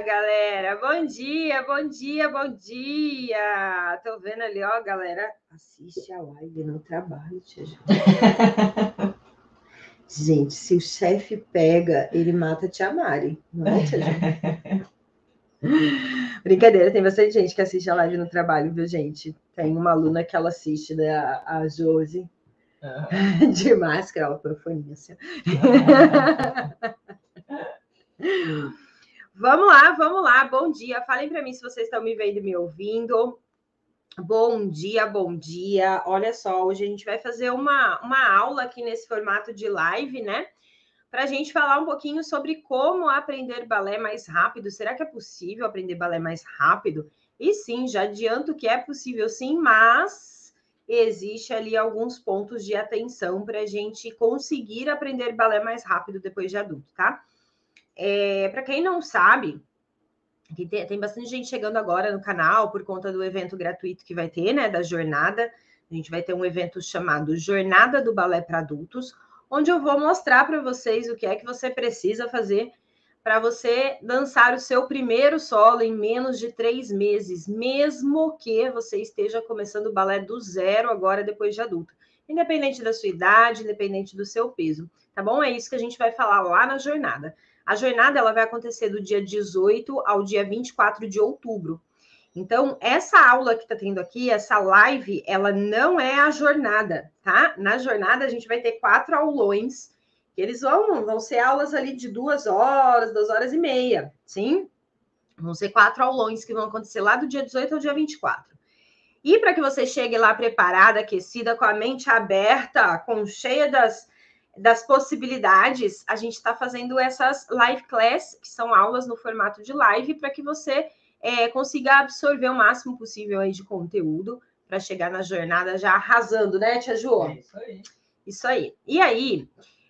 galera. Bom dia, bom dia, bom dia. Tô vendo ali, ó, galera. Assiste a live no trabalho, tia Gente, se o chefe pega, ele mata a tia Mari, não é, tia Brincadeira, tem bastante gente que assiste a live no trabalho, viu, gente? Tem uma aluna que ela assiste, né, a Josi, uhum. de máscara, ela profonia assim. Vamos lá, vamos lá. Bom dia. Falem para mim se vocês estão me vendo e me ouvindo. Bom dia, bom dia. Olha só, hoje a gente vai fazer uma, uma aula aqui nesse formato de live, né? Para a gente falar um pouquinho sobre como aprender balé mais rápido. Será que é possível aprender balé mais rápido? E sim, já adianto que é possível sim, mas existe ali alguns pontos de atenção para a gente conseguir aprender balé mais rápido depois de adulto, tá? É, para quem não sabe, tem, tem bastante gente chegando agora no canal por conta do evento gratuito que vai ter, né? Da jornada. A gente vai ter um evento chamado Jornada do Balé para Adultos, onde eu vou mostrar para vocês o que é que você precisa fazer para você dançar o seu primeiro solo em menos de três meses, mesmo que você esteja começando o balé do zero agora, depois de adulto. Independente da sua idade, independente do seu peso, tá bom? É isso que a gente vai falar lá na jornada. A jornada ela vai acontecer do dia 18 ao dia 24 de outubro. Então, essa aula que está tendo aqui, essa live, ela não é a jornada, tá? Na jornada, a gente vai ter quatro aulões, que eles vão, vão ser aulas ali de duas horas, duas horas e meia, sim? Vão ser quatro aulões que vão acontecer lá do dia 18 ao dia 24. E para que você chegue lá preparada, aquecida, com a mente aberta, com cheia das, das possibilidades, a gente está fazendo essas live class, que são aulas no formato de live, para que você é, consiga absorver o máximo possível aí de conteúdo para chegar na jornada já arrasando, né, Tia Ju? É isso aí. Isso aí. E aí,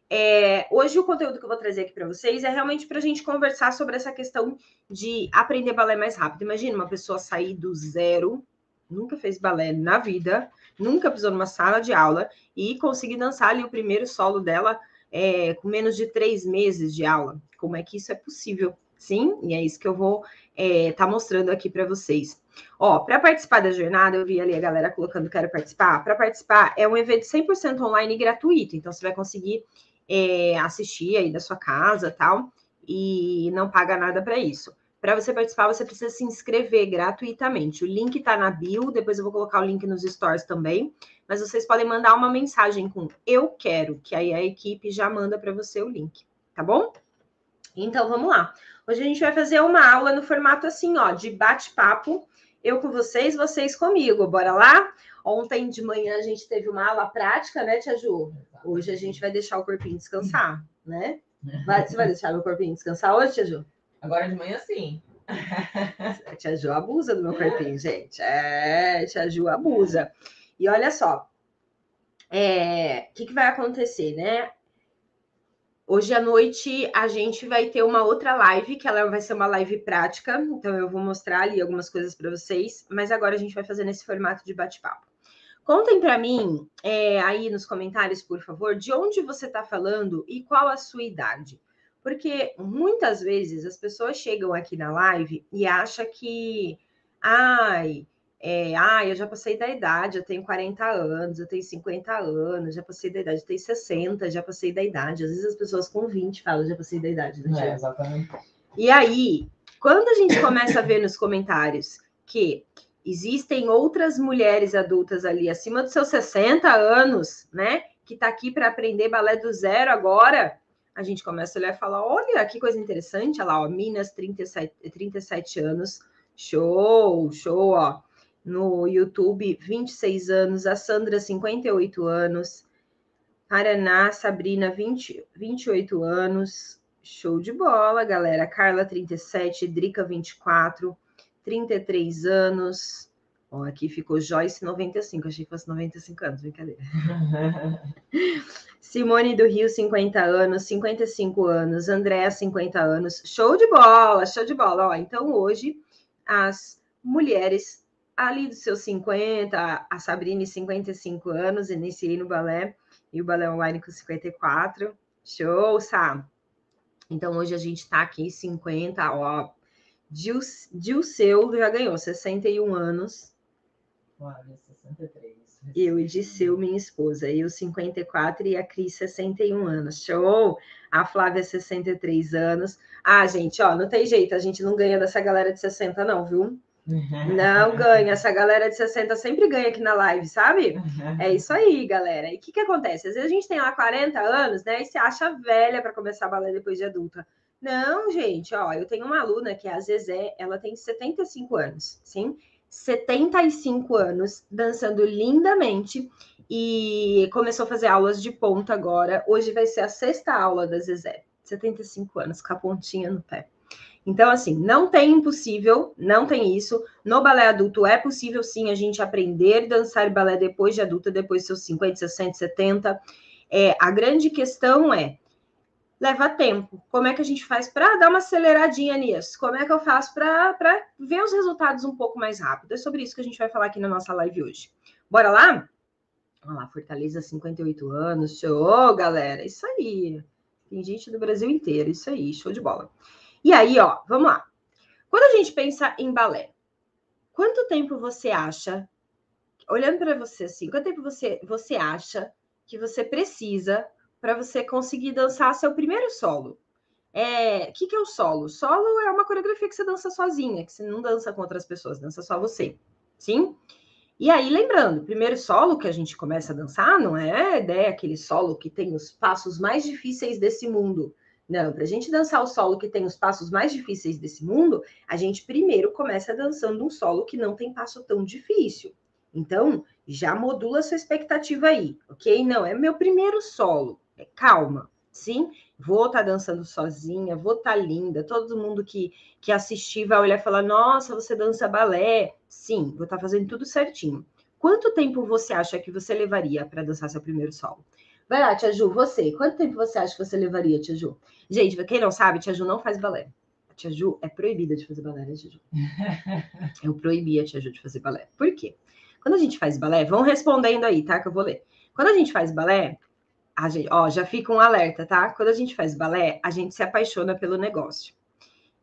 é, hoje o conteúdo que eu vou trazer aqui para vocês é realmente para a gente conversar sobre essa questão de aprender balé mais rápido. Imagina uma pessoa sair do zero, nunca fez balé na vida, nunca pisou numa sala de aula e conseguir dançar ali o primeiro solo dela é, com menos de três meses de aula. Como é que isso é possível? Sim, e é isso que eu vou estar é, tá mostrando aqui para vocês. Ó, para participar da jornada, eu vi ali a galera colocando quero participar. Para participar, é um evento 100% online e gratuito, então você vai conseguir é, assistir aí da sua casa tal, e não paga nada para isso. Para você participar, você precisa se inscrever gratuitamente. O link está na bio, depois eu vou colocar o link nos stories também. Mas vocês podem mandar uma mensagem com eu quero, que aí a equipe já manda para você o link, tá bom? Então vamos lá. Hoje a gente vai fazer uma aula no formato assim, ó, de bate-papo. Eu com vocês, vocês comigo. Bora lá? Ontem de manhã a gente teve uma aula prática, né, Tia Ju? Hoje a gente vai deixar o corpinho descansar, né? Vai, você vai deixar meu corpinho descansar hoje, Tia Ju? Agora de manhã, sim. A tia Ju abusa do meu corpinho, gente. É, tia Ju abusa. E olha só, o é, que, que vai acontecer, né? Hoje à noite a gente vai ter uma outra live, que ela vai ser uma live prática, então eu vou mostrar ali algumas coisas para vocês, mas agora a gente vai fazer nesse formato de bate-papo. Contem para mim é, aí nos comentários, por favor, de onde você está falando e qual a sua idade. Porque muitas vezes as pessoas chegam aqui na live e acham que, ai, é, ai, eu já passei da idade, eu tenho 40 anos, eu tenho 50 anos, já passei da idade, eu tenho 60, já passei da idade. Às vezes as pessoas com 20 falam, já passei da idade. Né, é, exatamente. E aí, quando a gente começa a ver nos comentários que existem outras mulheres adultas ali acima dos seus 60 anos, né, que tá aqui para aprender balé do zero agora, a gente começa a olhar e falar: olha que coisa interessante, olha lá, ó, Minas, 37, 37 anos, show, show, ó. No YouTube, 26 anos, a Sandra, 58 anos, Paraná, Sabrina, 20, 28 anos, show de bola, galera. Carla, 37, Drica, 24, 33 anos. Ó, aqui ficou Joyce, 95, achei que fosse 95 anos, brincadeira. Simone do Rio, 50 anos, 55 anos, Andréa, 50 anos. Show de bola, show de bola. Ó, então, hoje, as mulheres ali dos seus 50, a Sabrine, 55 anos, iniciei no balé, e o balé online com 54. Show, Sá! Então, hoje a gente está aqui, 50, ó, Dilceu já ganhou 61 anos. Flávia, 63. Eu e Disseu, minha esposa. Eu, 54 e a Cris, 61 anos. Show! A Flávia, 63 anos. Ah, gente, ó, não tem jeito, a gente não ganha dessa galera de 60, não, viu? Não ganha. Essa galera de 60 sempre ganha aqui na live, sabe? É isso aí, galera. E o que, que acontece? Às vezes a gente tem lá 40 anos, né? E se acha velha para começar a balé depois de adulta. Não, gente, ó, eu tenho uma aluna que é a Zezé, ela tem 75 anos, sim? 75 anos, dançando lindamente e começou a fazer aulas de ponta agora. Hoje vai ser a sexta aula da Zezé, 75 anos, com a pontinha no pé. Então, assim, não tem impossível, não tem isso. No balé adulto é possível sim a gente aprender a dançar balé depois de adulta, depois dos seus 50, 60, 70. É, a grande questão é leva tempo. Como é que a gente faz para dar uma aceleradinha nisso? Como é que eu faço para ver os resultados um pouco mais rápido? É sobre isso que a gente vai falar aqui na nossa live hoje. Bora lá? Vamos lá, Fortaleza, 58 anos. Show, galera. Isso aí. Tem gente do Brasil inteiro. Isso aí, show de bola. E aí, ó, vamos lá. Quando a gente pensa em balé, quanto tempo você acha, olhando para você assim, quanto tempo você, você acha que você precisa para você conseguir dançar seu primeiro solo. É, o que, que é o solo? Solo é uma coreografia que você dança sozinha, que você não dança com outras pessoas, dança só você. Sim? E aí, lembrando, primeiro solo que a gente começa a dançar não é ideia aquele solo que tem os passos mais difíceis desse mundo. Não, para a gente dançar o solo que tem os passos mais difíceis desse mundo, a gente primeiro começa dançando um solo que não tem passo tão difícil. Então, já modula sua expectativa aí, ok? Não, é meu primeiro solo. É, calma, sim? Vou estar tá dançando sozinha, vou estar tá linda. Todo mundo que, que assistir vai olhar e falar: Nossa, você dança balé. Sim, vou estar tá fazendo tudo certinho. Quanto tempo você acha que você levaria para dançar seu primeiro solo? Vai lá, Tia Ju, você. Quanto tempo você acha que você levaria, Tia Ju? Gente, quem não sabe, Tia Ju não faz balé. A Tia Ju é proibida de fazer balé, né, Tia Ju? Eu proibi a Tia Ju de fazer balé. Por quê? Quando a gente faz balé, vão respondendo aí, tá? Que eu vou ler. Quando a gente faz balé, a gente, ó, já fica um alerta, tá? Quando a gente faz balé, a gente se apaixona pelo negócio.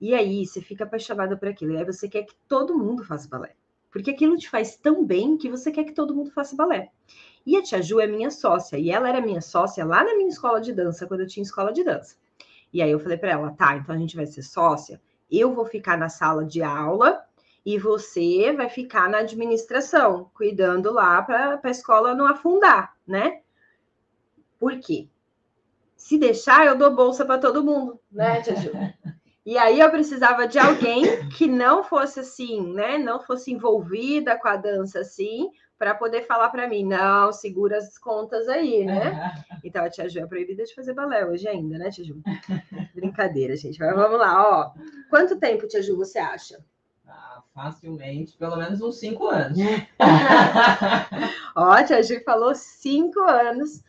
E aí você fica apaixonada por aquilo. E aí você quer que todo mundo faça balé. Porque aquilo te faz tão bem que você quer que todo mundo faça balé. E a tia Ju é minha sócia. E ela era minha sócia lá na minha escola de dança, quando eu tinha escola de dança. E aí eu falei para ela, tá, então a gente vai ser sócia. Eu vou ficar na sala de aula e você vai ficar na administração, cuidando lá para a escola não afundar, né? Por quê? Se deixar, eu dou bolsa para todo mundo, né, Tia Ju? E aí eu precisava de alguém que não fosse assim, né? Não fosse envolvida com a dança assim, para poder falar para mim, não, segura as contas aí, né? Então a tia Ju é proibida de fazer balé hoje ainda, né, tia Ju? Brincadeira, gente. Mas vamos lá, ó. Quanto tempo, tia Ju, você acha? Ah, facilmente, pelo menos uns cinco anos. ó, tia Ju falou cinco anos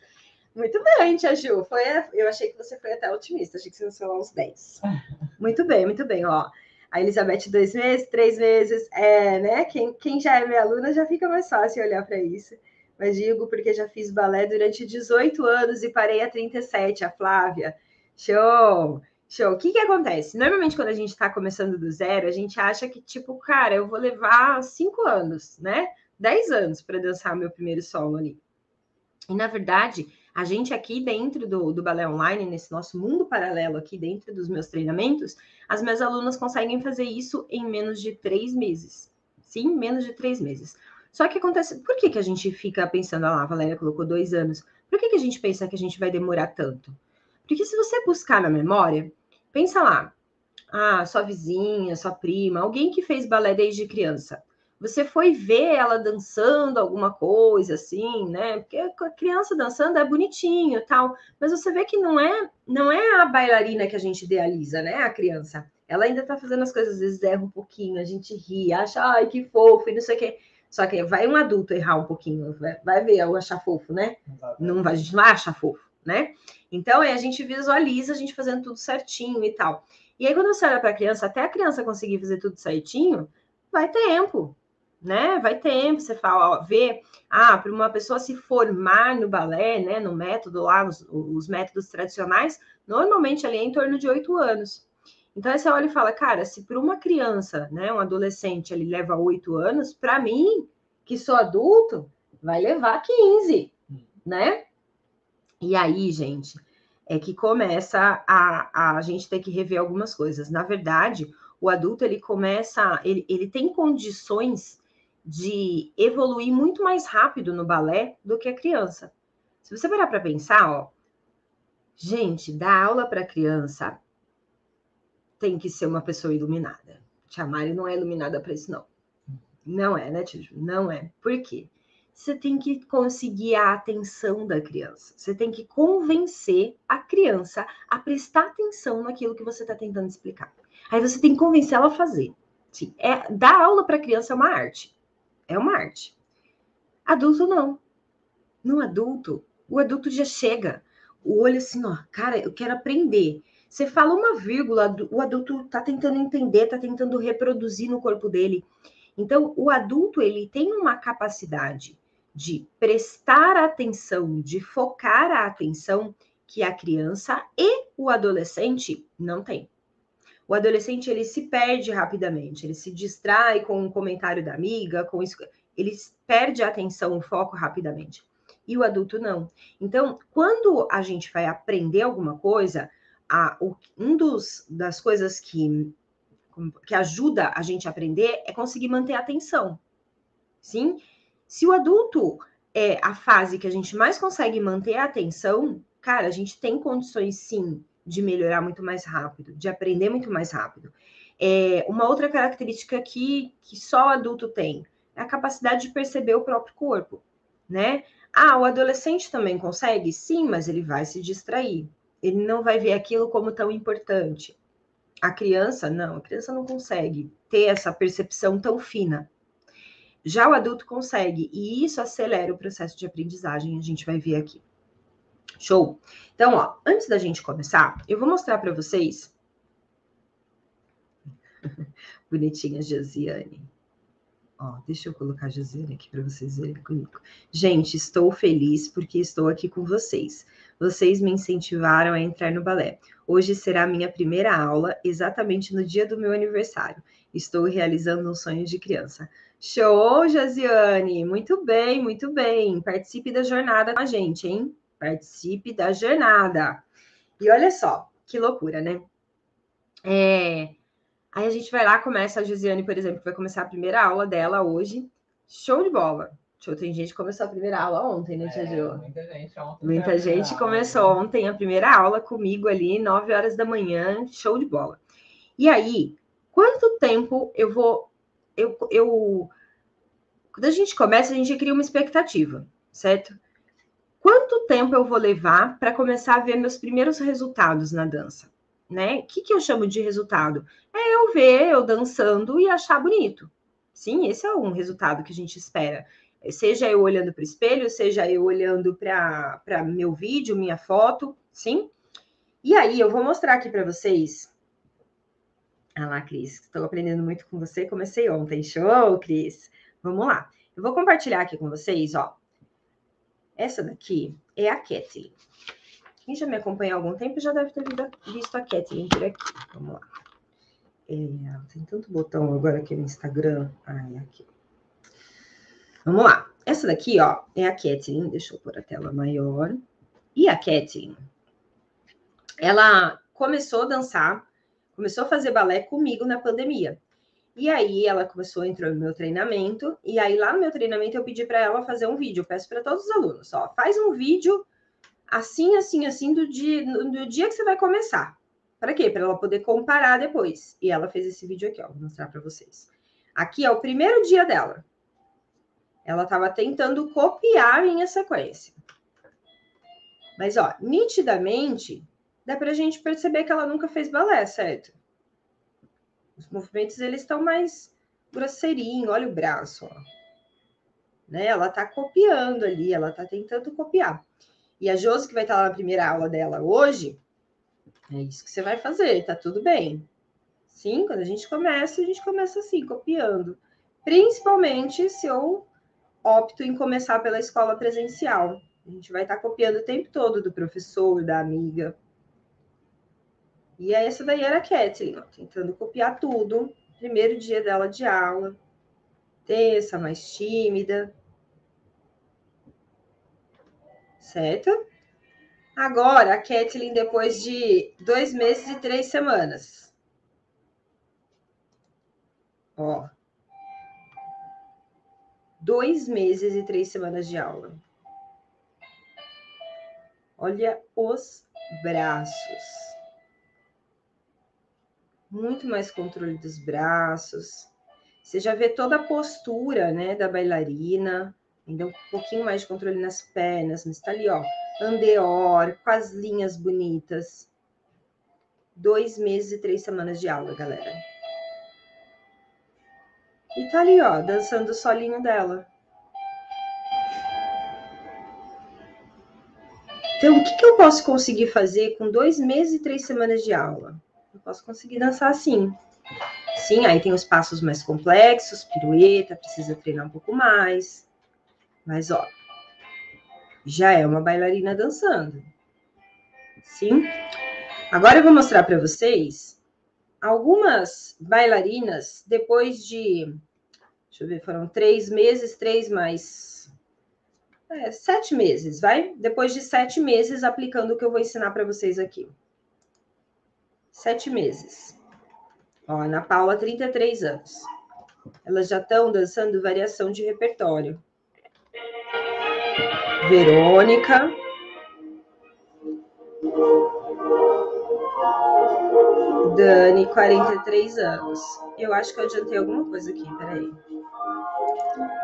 muito bem, Tia Ju. Foi, eu achei que você foi até otimista, achei que você ia falar uns 10. Muito bem, muito bem, ó. A Elizabeth, dois meses, três meses, é, né? Quem, quem já é minha aluna já fica mais fácil olhar para isso. Mas digo porque já fiz balé durante 18 anos e parei a 37, a Flávia. Show! Show. O que que acontece? Normalmente, quando a gente está começando do zero, a gente acha que, tipo, cara, eu vou levar cinco anos, né? Dez anos para dançar meu primeiro solo ali. E, na verdade, a gente aqui dentro do, do balé online, nesse nosso mundo paralelo aqui dentro dos meus treinamentos, as minhas alunas conseguem fazer isso em menos de três meses. Sim, menos de três meses. Só que acontece, por que, que a gente fica pensando, ah lá, a Valéria colocou dois anos, por que, que a gente pensa que a gente vai demorar tanto? Porque se você buscar na memória, pensa lá, ah, sua vizinha, sua prima, alguém que fez balé desde criança você foi ver ela dançando alguma coisa assim, né? Porque a criança dançando é bonitinho, tal, mas você vê que não é, não é a bailarina que a gente idealiza, né? A criança. Ela ainda tá fazendo as coisas, às vezes erra um pouquinho, a gente ri, acha, ai, que fofo, e não sei o quê. Só que vai um adulto errar um pouquinho, vai ver eu achar fofo, né? Não vai, a gente não vai achar fofo, né? Então, aí a gente visualiza a gente fazendo tudo certinho e tal. E aí, quando você olha para a criança, até a criança conseguir fazer tudo certinho, vai tempo né? Vai tempo, você fala, ó, vê, ah, para uma pessoa se formar no balé, né, no método lá, os, os métodos tradicionais, normalmente ali é em torno de oito anos. Então aí você olha e fala, cara, se para uma criança, né, um adolescente, ele leva oito anos, para mim, que sou adulto, vai levar 15, né? E aí, gente, é que começa a, a gente ter que rever algumas coisas. Na verdade, o adulto ele começa, ele, ele tem condições de evoluir muito mais rápido no balé do que a criança. Se você parar para pensar, ó, gente, dar aula para criança tem que ser uma pessoa iluminada. Tia Mari não é iluminada para isso, não. Não é, né, Tio? Não é. Por quê? você tem que conseguir a atenção da criança. Você tem que convencer a criança a prestar atenção naquilo que você está tentando explicar. Aí você tem que convencer ela a fazer. Sim, é, dar aula para criança é uma arte. É uma arte. Adulto não. No adulto, o adulto já chega. O olho assim, ó, cara, eu quero aprender. Você fala uma vírgula, o adulto está tentando entender, está tentando reproduzir no corpo dele. Então, o adulto ele tem uma capacidade de prestar atenção, de focar a atenção que a criança e o adolescente não têm. O adolescente ele se perde rapidamente, ele se distrai com um comentário da amiga, com isso, ele perde a atenção, o foco rapidamente. E o adulto não. Então, quando a gente vai aprender alguma coisa, a, o, um dos das coisas que que ajuda a gente a aprender é conseguir manter a atenção. Sim? Se o adulto é a fase que a gente mais consegue manter a atenção, cara, a gente tem condições sim de melhorar muito mais rápido, de aprender muito mais rápido. É, uma outra característica que, que só o adulto tem é a capacidade de perceber o próprio corpo, né? Ah, o adolescente também consegue? Sim, mas ele vai se distrair. Ele não vai ver aquilo como tão importante. A criança, não, a criança não consegue ter essa percepção tão fina. Já o adulto consegue, e isso acelera o processo de aprendizagem, a gente vai ver aqui. Show? Então, ó, antes da gente começar, eu vou mostrar para vocês. Bonitinha Josiane. Ó, deixa eu colocar a Josiane aqui para vocês verem comigo. Gente, estou feliz porque estou aqui com vocês. Vocês me incentivaram a entrar no balé. Hoje será a minha primeira aula, exatamente no dia do meu aniversário. Estou realizando um sonho de criança. Show, Josiane! Muito bem, muito bem. Participe da jornada com a gente, hein? Participe da jornada. E olha só, que loucura, né? É... Aí a gente vai lá, começa a Josiane, por exemplo, que vai começar a primeira aula dela hoje. Show de bola. Show, tem gente que começou a primeira aula ontem, né, Tia é, Muita gente ontem. Muita gente aula, começou né? ontem a primeira aula comigo ali, 9 horas da manhã. Show de bola. E aí, quanto tempo eu vou eu, eu quando a gente começa, a gente cria uma expectativa, certo? Quanto tempo eu vou levar para começar a ver meus primeiros resultados na dança? Né? O que, que eu chamo de resultado? É eu ver eu dançando e achar bonito. Sim, esse é um resultado que a gente espera. Seja eu olhando para o espelho, seja eu olhando para meu vídeo, minha foto, sim? E aí, eu vou mostrar aqui para vocês ah lá, Cris, estou aprendendo muito com você. Comecei ontem. Show, Cris. Vamos lá. Eu vou compartilhar aqui com vocês, ó. Essa daqui é a Kathleen. Quem já me acompanha há algum tempo já deve ter visto a Kathleen por aqui. Vamos lá. É, tem tanto botão agora aqui no Instagram. Ah, é aqui. Vamos lá. Essa daqui, ó, é a Kathleen. Deixa eu pôr a tela maior. E a Kathleen, ela começou a dançar começou a fazer balé comigo na pandemia. E aí ela começou, entrou no meu treinamento, e aí lá no meu treinamento eu pedi para ela fazer um vídeo. Eu peço para todos os alunos, ó, faz um vídeo assim, assim, assim do dia, do dia que você vai começar. Para quê? Para ela poder comparar depois. E ela fez esse vídeo aqui, ó, vou mostrar para vocês. Aqui é o primeiro dia dela. Ela estava tentando copiar a minha sequência. Mas, ó, nitidamente, dá para a gente perceber que ela nunca fez balé, certo? Os movimentos eles estão mais grosseirinho, olha o braço, ó. Né? Ela tá copiando ali, ela tá tentando copiar. E a Josi, que vai estar lá na primeira aula dela hoje, é isso que você vai fazer, tá tudo bem. Sim, quando a gente começa, a gente começa assim, copiando. Principalmente se eu opto em começar pela escola presencial. A gente vai estar copiando o tempo todo do professor, da amiga. E essa daí era a Kathleen, ó, tentando copiar tudo. Primeiro dia dela de aula. Tensa, mais tímida. Certo? Agora, a Kathleen, depois de dois meses e três semanas. Ó. Dois meses e três semanas de aula. Olha os braços muito mais controle dos braços. Você já vê toda a postura, né, da bailarina, ainda um pouquinho mais de controle nas pernas, mas tá ali, ó, andeor, com as linhas bonitas. Dois meses e três semanas de aula, galera. E tá ali, ó, dançando o solinho dela. Então, o que, que eu posso conseguir fazer com dois meses e três semanas de aula? Posso conseguir dançar assim. Sim, aí tem os passos mais complexos, pirueta, precisa treinar um pouco mais. Mas, ó, já é uma bailarina dançando. Sim? Agora eu vou mostrar para vocês algumas bailarinas depois de. Deixa eu ver, foram três meses, três mais. É, sete meses, vai? Depois de sete meses aplicando o que eu vou ensinar para vocês aqui sete meses. Ó, Ana Paula, 33 anos. Elas já estão dançando variação de repertório. Verônica. Dani, 43 anos. Eu acho que eu adiantei alguma coisa aqui, peraí.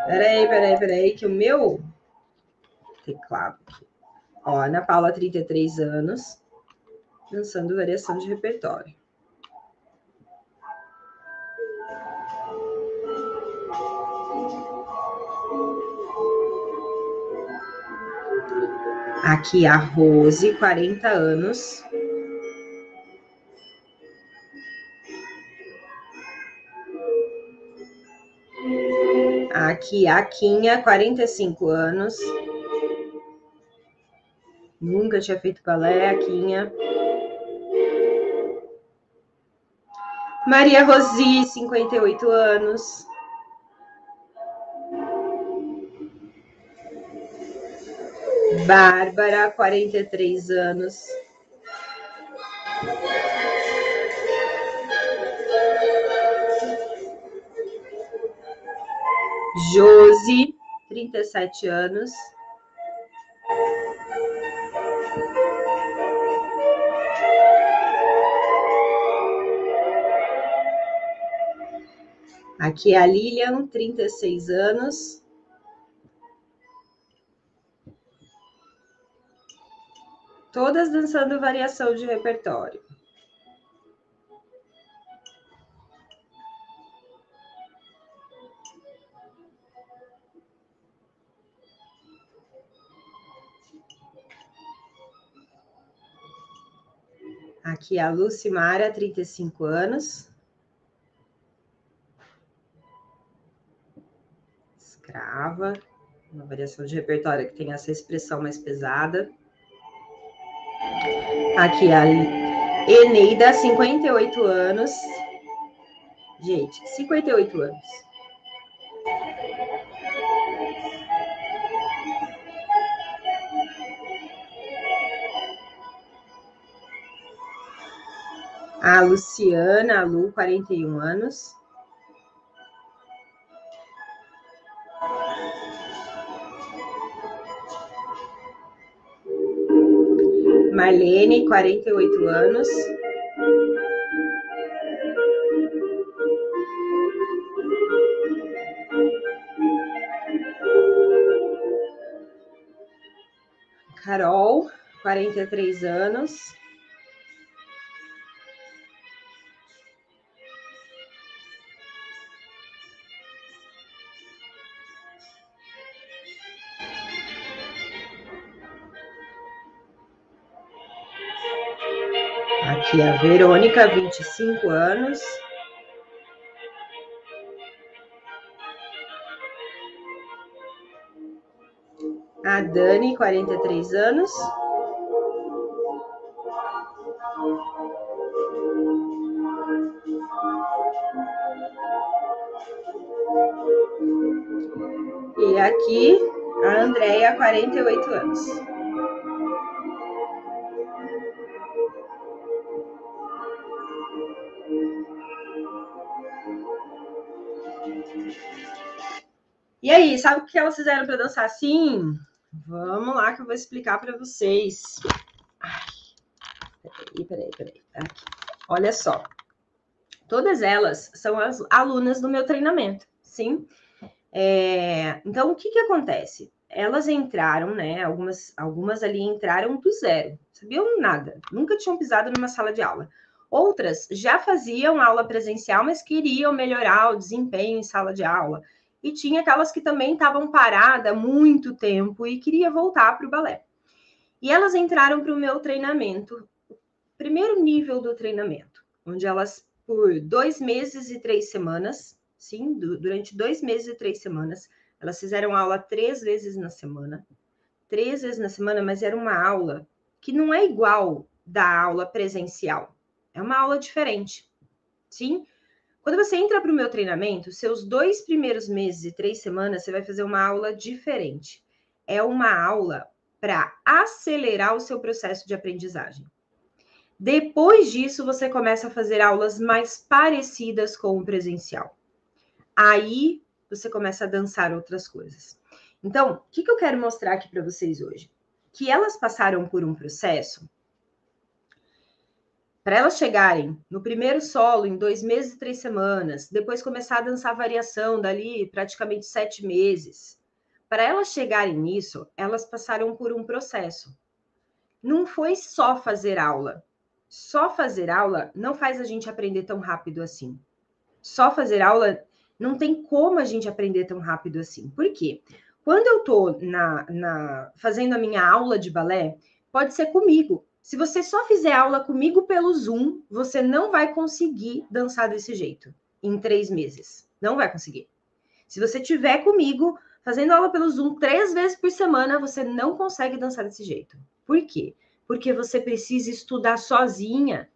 Peraí, peraí, peraí, que o meu teclado aqui. Ó, Ana Paula, 33 anos dançando variação de repertório. Aqui a Rose, 40 anos. Aqui a Quinha, 45 anos. Nunca tinha feito balé, a Quinha. Maria Rosi, 58 anos. Bárbara, 43 anos. Josi, 37 anos. Aqui é a Lilian, 36 anos. Todas dançando variação de repertório. Aqui é a Lucimara, 35 anos. Escrava, uma variação de repertório que tem essa expressão mais pesada. Aqui a Eneida, 58 anos. Gente, 58 anos. A Luciana, a Lu, 41 anos. Marlene, 48 anos. Carol, 43 anos. Aqui é A tia Verônica, 25 anos. A Dani, 43 anos. E aqui, a Andrea, 48 anos. Sabe o que elas fizeram para dançar assim? Vamos lá que eu vou explicar para vocês. Ai, peraí, peraí, peraí. Aqui. Olha só. Todas elas são as alunas do meu treinamento, sim? É, então, o que que acontece? Elas entraram, né? Algumas, algumas ali entraram do zero, sabiam nada, nunca tinham pisado numa sala de aula. Outras já faziam aula presencial, mas queriam melhorar o desempenho em sala de aula e tinha aquelas que também estavam paradas muito tempo e queria voltar para o balé. E elas entraram para o meu treinamento, primeiro nível do treinamento, onde elas, por dois meses e três semanas, sim, durante dois meses e três semanas, elas fizeram aula três vezes na semana, três vezes na semana, mas era uma aula que não é igual da aula presencial, é uma aula diferente, sim? Quando você entra para o meu treinamento, seus dois primeiros meses e três semanas, você vai fazer uma aula diferente. É uma aula para acelerar o seu processo de aprendizagem. Depois disso, você começa a fazer aulas mais parecidas com o presencial. Aí você começa a dançar outras coisas. Então, o que, que eu quero mostrar aqui para vocês hoje? Que elas passaram por um processo para elas chegarem no primeiro solo em dois meses e três semanas, depois começar a dançar variação dali praticamente sete meses. Para elas chegarem nisso, elas passaram por um processo. Não foi só fazer aula. Só fazer aula não faz a gente aprender tão rápido assim. Só fazer aula não tem como a gente aprender tão rápido assim. Por quê? Quando eu estou na, na, fazendo a minha aula de balé, pode ser comigo. Se você só fizer aula comigo pelo Zoom, você não vai conseguir dançar desse jeito em três meses. Não vai conseguir. Se você tiver comigo fazendo aula pelo Zoom três vezes por semana, você não consegue dançar desse jeito. Por quê? Porque você precisa estudar sozinha.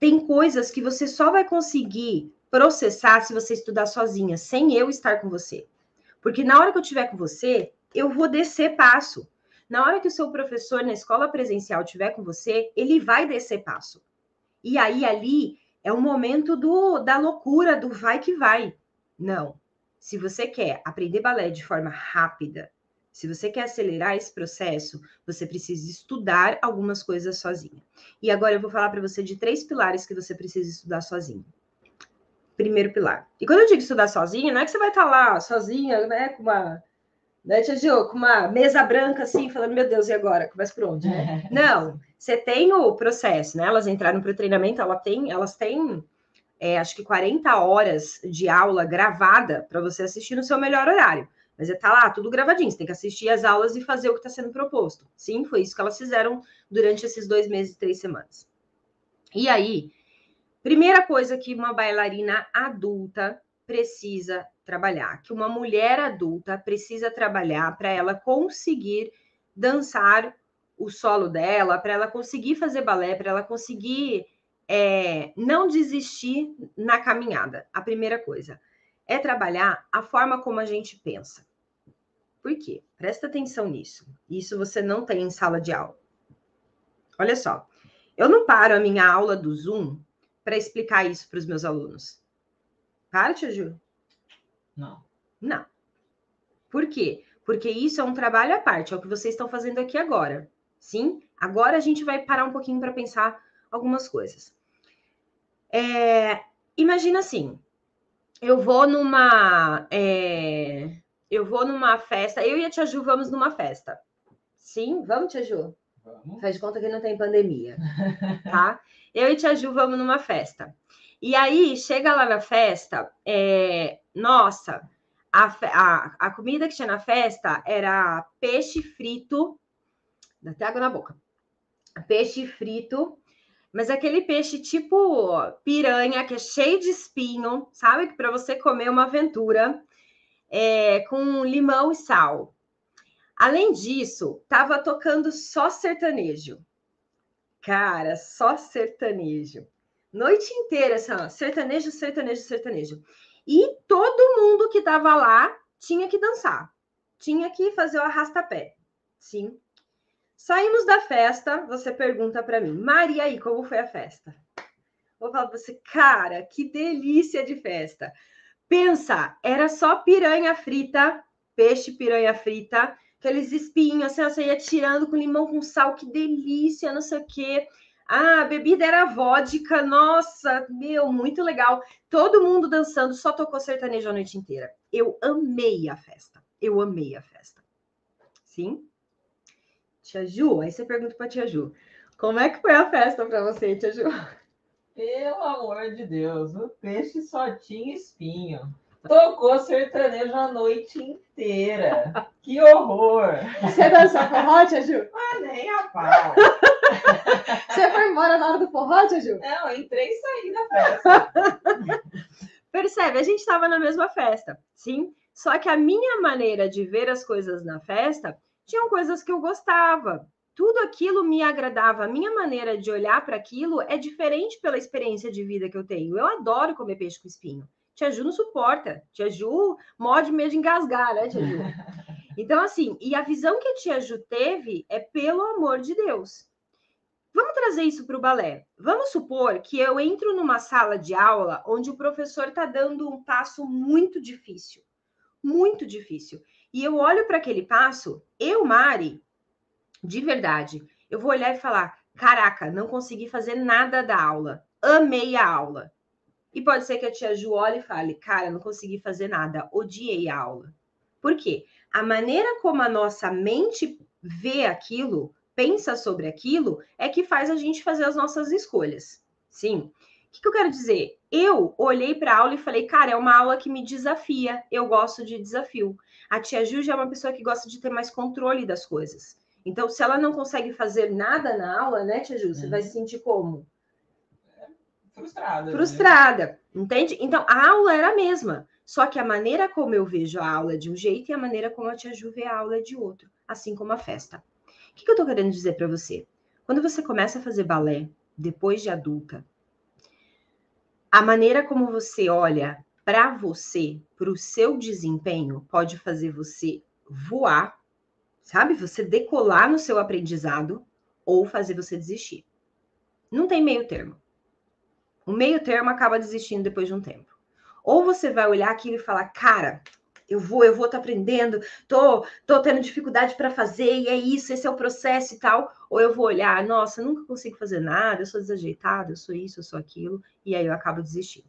Tem coisas que você só vai conseguir processar se você estudar sozinha, sem eu estar com você. Porque na hora que eu estiver com você, eu vou descer passo. Na hora que o seu professor na escola presencial estiver com você, ele vai descer passo. E aí ali é o momento do da loucura, do vai que vai. Não. Se você quer aprender balé de forma rápida, se você quer acelerar esse processo, você precisa estudar algumas coisas sozinha. E agora eu vou falar para você de três pilares que você precisa estudar sozinho. Primeiro pilar. E quando eu digo estudar sozinha, não é que você vai estar lá sozinha, né, com uma né, Tia Gil, com uma mesa branca assim, falando, meu Deus, e agora? Começa por onde, né? Não, você tem o processo, né? Elas entraram para o treinamento, ela tem, elas têm, é, acho que 40 horas de aula gravada para você assistir no seu melhor horário. Mas está lá, tudo gravadinho, você tem que assistir as aulas e fazer o que está sendo proposto. Sim, foi isso que elas fizeram durante esses dois meses e três semanas. E aí, primeira coisa que uma bailarina adulta precisa trabalhar, que uma mulher adulta precisa trabalhar para ela conseguir dançar o solo dela, para ela conseguir fazer balé, para ela conseguir é, não desistir na caminhada. A primeira coisa é trabalhar a forma como a gente pensa. Por quê? Presta atenção nisso. Isso você não tem em sala de aula. Olha só, eu não paro a minha aula do Zoom para explicar isso para os meus alunos. Para, tia Ju? Não. Não. Por quê? Porque isso é um trabalho à parte, é o que vocês estão fazendo aqui agora. Sim? Agora a gente vai parar um pouquinho para pensar algumas coisas. É, imagina assim, eu vou numa. É, eu vou numa festa, eu e a Tia Ju vamos numa festa. Sim? Vamos, Tia Ju? Vamos. Faz de conta que não tem pandemia, tá? Eu e Tia Ju vamos numa festa. E aí, chega lá na festa, é, nossa, a, a, a comida que tinha na festa era peixe frito, dá até água na boca, peixe frito, mas aquele peixe tipo piranha, que é cheio de espinho, sabe? Que para você comer uma aventura, é, com limão e sal. Além disso, tava tocando só sertanejo. Cara, só sertanejo. Noite inteira, assim, ó, sertanejo, sertanejo, sertanejo. E todo mundo que estava lá tinha que dançar, tinha que fazer o arrastapé. Sim. Saímos da festa, você pergunta para mim, Maria, aí, como foi a festa? Vou falar para você, cara, que delícia de festa. Pensa, era só piranha frita, peixe piranha frita, aqueles espinhos, assim, você ia tirando com limão com sal, que delícia, não sei o quê. Ah, a bebida era vodka, nossa, meu, muito legal. Todo mundo dançando, só tocou sertanejo a noite inteira. Eu amei a festa, eu amei a festa. Sim? Tia Ju, aí você pergunta para tia Ju, como é que foi a festa para você, tia Ju? Pelo amor de Deus, o peixe só tinha espinho. Tocou sertanejo a noite inteira. Que horror! Você dançou forró, tia Ju? Ah, nem a pau. Você foi embora na hora do forró, tia Ju? Não, entrei e saí da festa. Percebe? A gente estava na mesma festa, sim? Só que a minha maneira de ver as coisas na festa tinham coisas que eu gostava, tudo aquilo me agradava. A minha maneira de olhar para aquilo é diferente pela experiência de vida que eu tenho. Eu adoro comer peixe com espinho. Tia Ju não suporta. Tia Ju morde medo de engasgar, né, Tia Ju? Então, assim, e a visão que a Tia Ju teve é pelo amor de Deus. Vamos trazer isso para o balé. Vamos supor que eu entro numa sala de aula onde o professor está dando um passo muito difícil. Muito difícil. E eu olho para aquele passo, eu, Mari, de verdade, eu vou olhar e falar: caraca, não consegui fazer nada da aula, amei a aula. E pode ser que a tia Ju olhe e fale: cara, não consegui fazer nada, odiei a aula. Por quê? A maneira como a nossa mente vê aquilo, pensa sobre aquilo, é que faz a gente fazer as nossas escolhas. Sim. O que, que eu quero dizer? Eu olhei para a aula e falei, cara, é uma aula que me desafia, eu gosto de desafio. A tia Ju já é uma pessoa que gosta de ter mais controle das coisas. Então, se ela não consegue fazer nada na aula, né, Tia Ju, você vai se sentir como? Frustrada. Né? Frustrada, né? entende? Então, a aula era a mesma, só que a maneira como eu vejo a aula é de um jeito e a maneira como a Tia Ju vê a aula é de outro, assim como a festa. Que, que eu tô querendo dizer para você? Quando você começa a fazer balé, depois de adulta, a maneira como você olha para você, para o seu desempenho, pode fazer você voar sabe? Você decolar no seu aprendizado ou fazer você desistir. Não tem meio termo. O meio termo acaba desistindo depois de um tempo. Ou você vai olhar aquilo e falar, cara, eu vou, eu vou tá aprendendo, tô, tô tendo dificuldade para fazer, e é isso, esse é o processo e tal. Ou eu vou olhar, nossa, nunca consigo fazer nada, eu sou desajeitado, eu sou isso, eu sou aquilo, e aí eu acabo desistindo.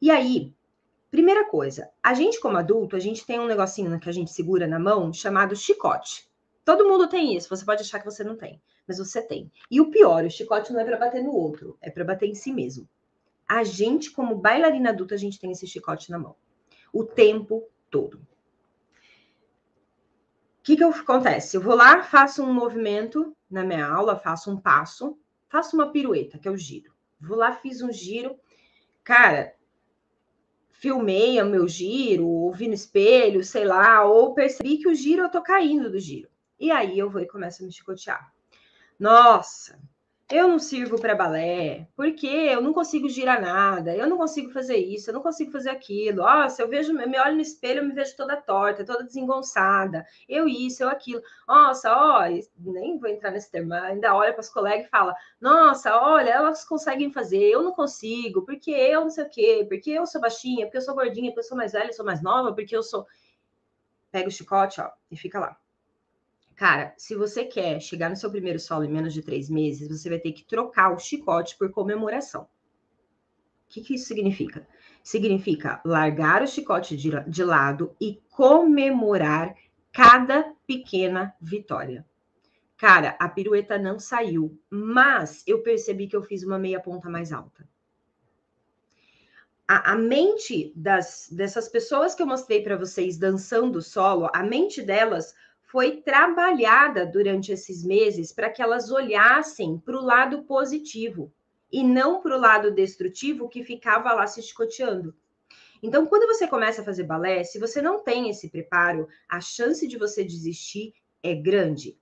E aí, Primeira coisa, a gente como adulto, a gente tem um negocinho que a gente segura na mão chamado chicote. Todo mundo tem isso, você pode achar que você não tem, mas você tem. E o pior, o chicote não é para bater no outro, é para bater em si mesmo. A gente, como bailarina adulta, a gente tem esse chicote na mão. O tempo todo. O que, que acontece? Eu vou lá, faço um movimento na minha aula, faço um passo, faço uma pirueta, que é o giro. Vou lá, fiz um giro. Cara, filmei o meu giro, ouvi no espelho, sei lá, ou percebi que o giro eu tô caindo do giro. E aí eu vou e começo a me chicotear. Nossa, eu não sirvo para balé, porque eu não consigo girar nada, eu não consigo fazer isso, eu não consigo fazer aquilo. Nossa, eu vejo, eu me olho no espelho, eu me vejo toda torta, toda desengonçada, eu isso, eu aquilo. Nossa, ó, nem vou entrar nesse termo, ainda olha para os colegas e fala: Nossa, olha, elas conseguem fazer, eu não consigo, porque eu não sei o quê, porque eu sou baixinha, porque eu sou gordinha, porque eu sou mais velha, eu sou mais nova, porque eu sou. Pega o chicote, ó, e fica lá. Cara, se você quer chegar no seu primeiro solo em menos de três meses, você vai ter que trocar o chicote por comemoração. O que, que isso significa? Significa largar o chicote de, de lado e comemorar cada pequena vitória. Cara, a pirueta não saiu, mas eu percebi que eu fiz uma meia ponta mais alta. A, a mente das, dessas pessoas que eu mostrei para vocês dançando solo, a mente delas foi trabalhada durante esses meses para que elas olhassem para o lado positivo e não para o lado destrutivo que ficava lá se chicoteando. Então, quando você começa a fazer balé, se você não tem esse preparo, a chance de você desistir é grande.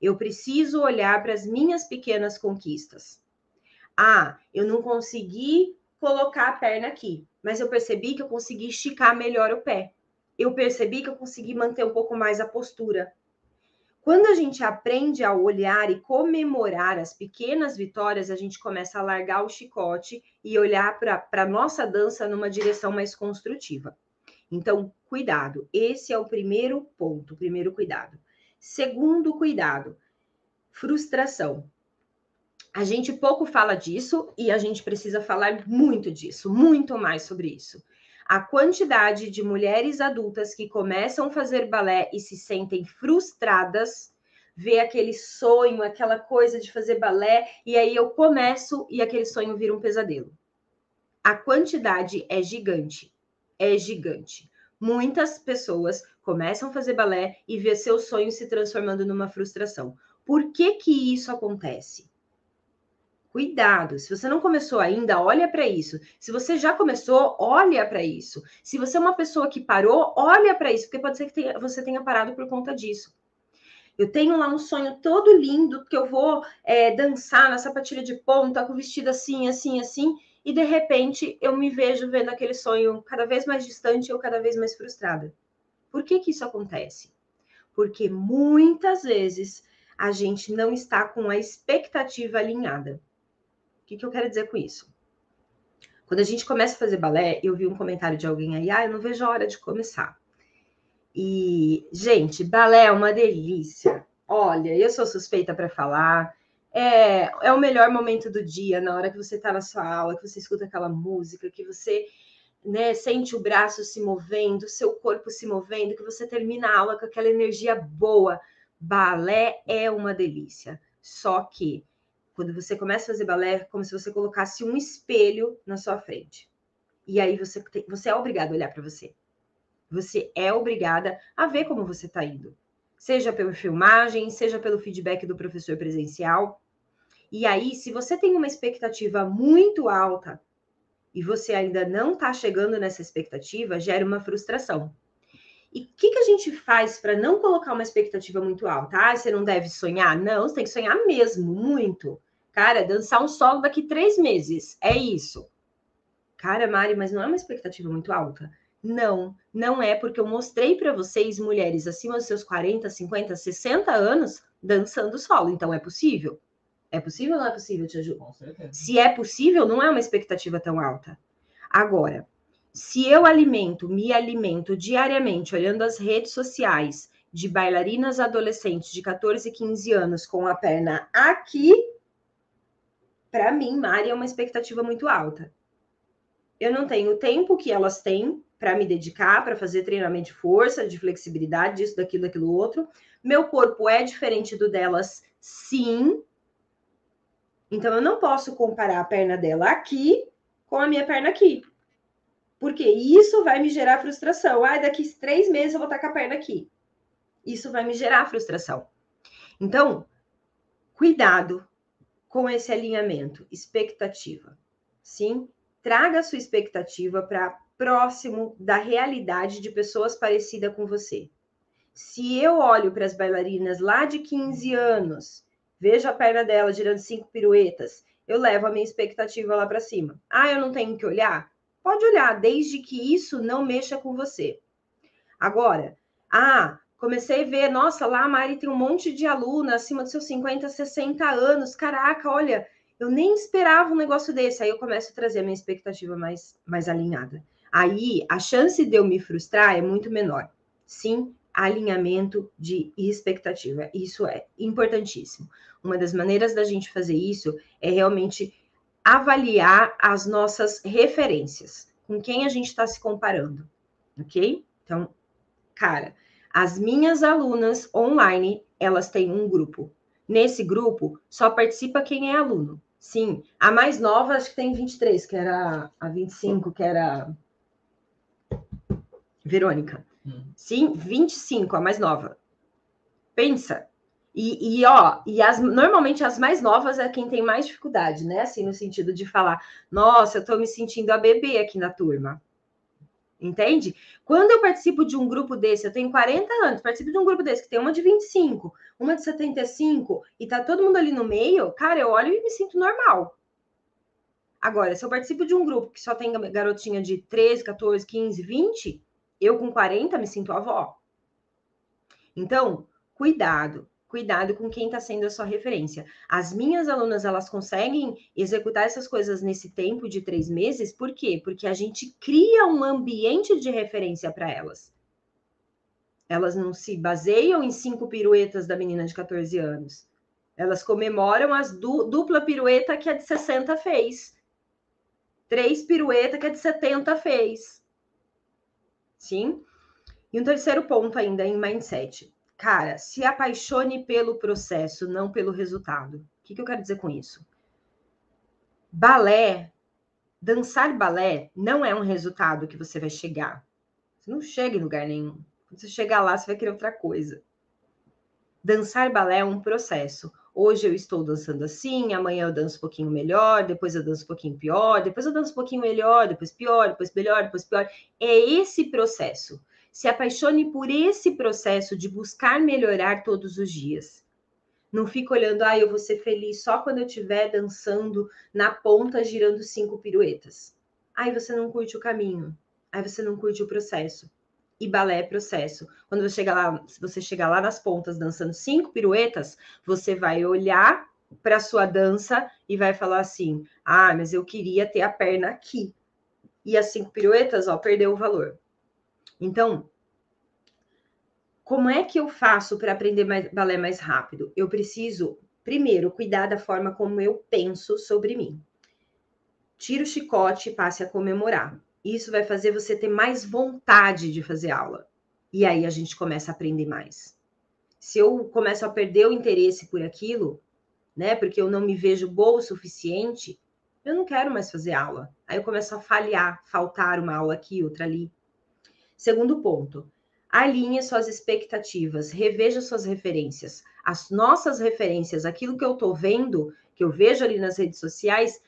Eu preciso olhar para as minhas pequenas conquistas. Ah, eu não consegui colocar a perna aqui, mas eu percebi que eu consegui esticar melhor o pé eu percebi que eu consegui manter um pouco mais a postura. Quando a gente aprende a olhar e comemorar as pequenas vitórias, a gente começa a largar o chicote e olhar para a nossa dança numa direção mais construtiva. Então, cuidado. Esse é o primeiro ponto, o primeiro cuidado. Segundo cuidado, frustração. A gente pouco fala disso e a gente precisa falar muito disso, muito mais sobre isso. A quantidade de mulheres adultas que começam a fazer balé e se sentem frustradas, vê aquele sonho, aquela coisa de fazer balé, e aí eu começo e aquele sonho vira um pesadelo. A quantidade é gigante, é gigante. Muitas pessoas começam a fazer balé e vê seu sonho se transformando numa frustração. Por que que isso acontece? Cuidado, se você não começou ainda, olha para isso. Se você já começou, olha para isso. Se você é uma pessoa que parou, olha para isso, porque pode ser que tenha, você tenha parado por conta disso. Eu tenho lá um sonho todo lindo que eu vou é, dançar na sapatilha de ponta, com vestido assim, assim, assim, e de repente eu me vejo vendo aquele sonho cada vez mais distante ou cada vez mais frustrada. Por que que isso acontece? Porque muitas vezes a gente não está com a expectativa alinhada que, que eu quero dizer com isso? Quando a gente começa a fazer balé, eu vi um comentário de alguém aí, ah, eu não vejo a hora de começar. E, gente, balé é uma delícia. Olha, eu sou suspeita para falar. É, é o melhor momento do dia, na hora que você está na sua aula, que você escuta aquela música, que você né, sente o braço se movendo, o seu corpo se movendo, que você termina a aula com aquela energia boa. Balé é uma delícia. Só que quando você começa a fazer balé, é como se você colocasse um espelho na sua frente. E aí você, tem, você é obrigado a olhar para você. Você é obrigada a ver como você está indo. Seja pela filmagem, seja pelo feedback do professor presencial. E aí, se você tem uma expectativa muito alta e você ainda não está chegando nessa expectativa, gera uma frustração. E o que, que a gente faz para não colocar uma expectativa muito alta? Ah, você não deve sonhar? Não, você tem que sonhar mesmo, muito. Cara, dançar um solo daqui três meses. É isso. Cara, Mari, mas não é uma expectativa muito alta? Não, não é, porque eu mostrei para vocês, mulheres acima dos seus 40, 50, 60 anos, dançando solo. Então é possível? É possível ou não é possível, Tia Ju? Se é possível, não é uma expectativa tão alta. Agora, se eu alimento, me alimento diariamente, olhando as redes sociais de bailarinas adolescentes de 14, 15 anos com a perna aqui, para mim, Mari é uma expectativa muito alta. Eu não tenho o tempo que elas têm para me dedicar, para fazer treinamento de força, de flexibilidade, disso, daquilo, daquilo outro. Meu corpo é diferente do delas, sim. Então eu não posso comparar a perna dela aqui com a minha perna aqui. Porque isso vai me gerar frustração. Ah, daqui três meses eu vou estar com a perna aqui. Isso vai me gerar frustração. Então, cuidado com esse alinhamento, expectativa. Sim, traga a sua expectativa para próximo da realidade de pessoas parecidas com você. Se eu olho para as bailarinas lá de 15 anos, vejo a perna dela girando cinco piruetas, eu levo a minha expectativa lá para cima. Ah, eu não tenho que olhar? Pode olhar, desde que isso não mexa com você. Agora, ah, comecei a ver, nossa, lá a Mari tem um monte de aluna acima dos seus 50, 60 anos. Caraca, olha, eu nem esperava um negócio desse. Aí eu começo a trazer a minha expectativa mais, mais alinhada. Aí a chance de eu me frustrar é muito menor. Sim, alinhamento de expectativa. Isso é importantíssimo. Uma das maneiras da gente fazer isso é realmente avaliar as nossas referências, com quem a gente está se comparando, ok? Então, cara, as minhas alunas online, elas têm um grupo. Nesse grupo, só participa quem é aluno. Sim, a mais nova acho que tem 23, que era a 25, que era Verônica. Hum. Sim, 25, a mais nova. Pensa. E, e, ó, e as, normalmente as mais novas é quem tem mais dificuldade, né? Assim, no sentido de falar, nossa, eu tô me sentindo a bebê aqui na turma. Entende? Quando eu participo de um grupo desse, eu tenho 40 anos, participo de um grupo desse que tem uma de 25, uma de 75 e tá todo mundo ali no meio, cara, eu olho e me sinto normal. Agora, se eu participo de um grupo que só tem garotinha de 13, 14, 15, 20, Eu com 40 me sinto avó. Então, cuidado, cuidado com quem está sendo a sua referência. As minhas alunas, elas conseguem executar essas coisas nesse tempo de três meses, por quê? Porque a gente cria um ambiente de referência para elas. Elas não se baseiam em cinco piruetas da menina de 14 anos. Elas comemoram as du dupla pirueta que a de 60 fez. Três pirueta que a de 70 fez. Sim? E um terceiro ponto ainda em mindset. Cara, se apaixone pelo processo, não pelo resultado. O que, que eu quero dizer com isso? Balé, dançar balé não é um resultado que você vai chegar. Você não chega em lugar nenhum. Quando você chegar lá, você vai querer outra coisa. Dançar balé é um processo. Hoje eu estou dançando assim, amanhã eu danço um pouquinho melhor, depois eu danço um pouquinho pior, depois eu danço um pouquinho melhor, depois pior, depois melhor, depois pior. É esse processo. Se apaixone por esse processo de buscar melhorar todos os dias. Não fica olhando, ah, eu vou ser feliz só quando eu estiver dançando na ponta, girando cinco piruetas. Aí você não curte o caminho. Aí você não curte o processo. E balé é processo. Quando você chegar lá, se você chegar lá nas pontas dançando cinco piruetas, você vai olhar para sua dança e vai falar assim: "Ah, mas eu queria ter a perna aqui". E as cinco piruetas, ó, perdeu o valor. Então, como é que eu faço para aprender mais, balé mais rápido? Eu preciso, primeiro, cuidar da forma como eu penso sobre mim. Tira o chicote e passe a comemorar. Isso vai fazer você ter mais vontade de fazer aula. E aí a gente começa a aprender mais. Se eu começo a perder o interesse por aquilo, né, porque eu não me vejo boa o suficiente, eu não quero mais fazer aula. Aí eu começo a falhar, faltar uma aula aqui, outra ali. Segundo ponto, alinhe suas expectativas, reveja suas referências. As nossas referências, aquilo que eu estou vendo, que eu vejo ali nas redes sociais,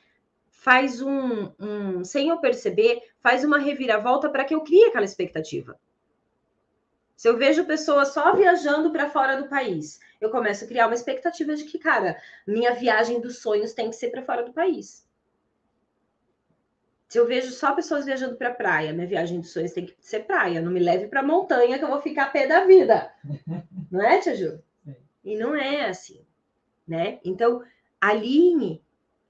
faz um, um sem eu perceber, faz uma reviravolta para que eu crie aquela expectativa. Se eu vejo pessoas só viajando para fora do país, eu começo a criar uma expectativa de que, cara, minha viagem dos sonhos tem que ser para fora do país. Se eu vejo só pessoas viajando para praia, minha viagem de sonhos tem que ser praia. Não me leve para montanha que eu vou ficar pé da vida. Não é, Tia Ju? E não é assim, né? Então, alinhe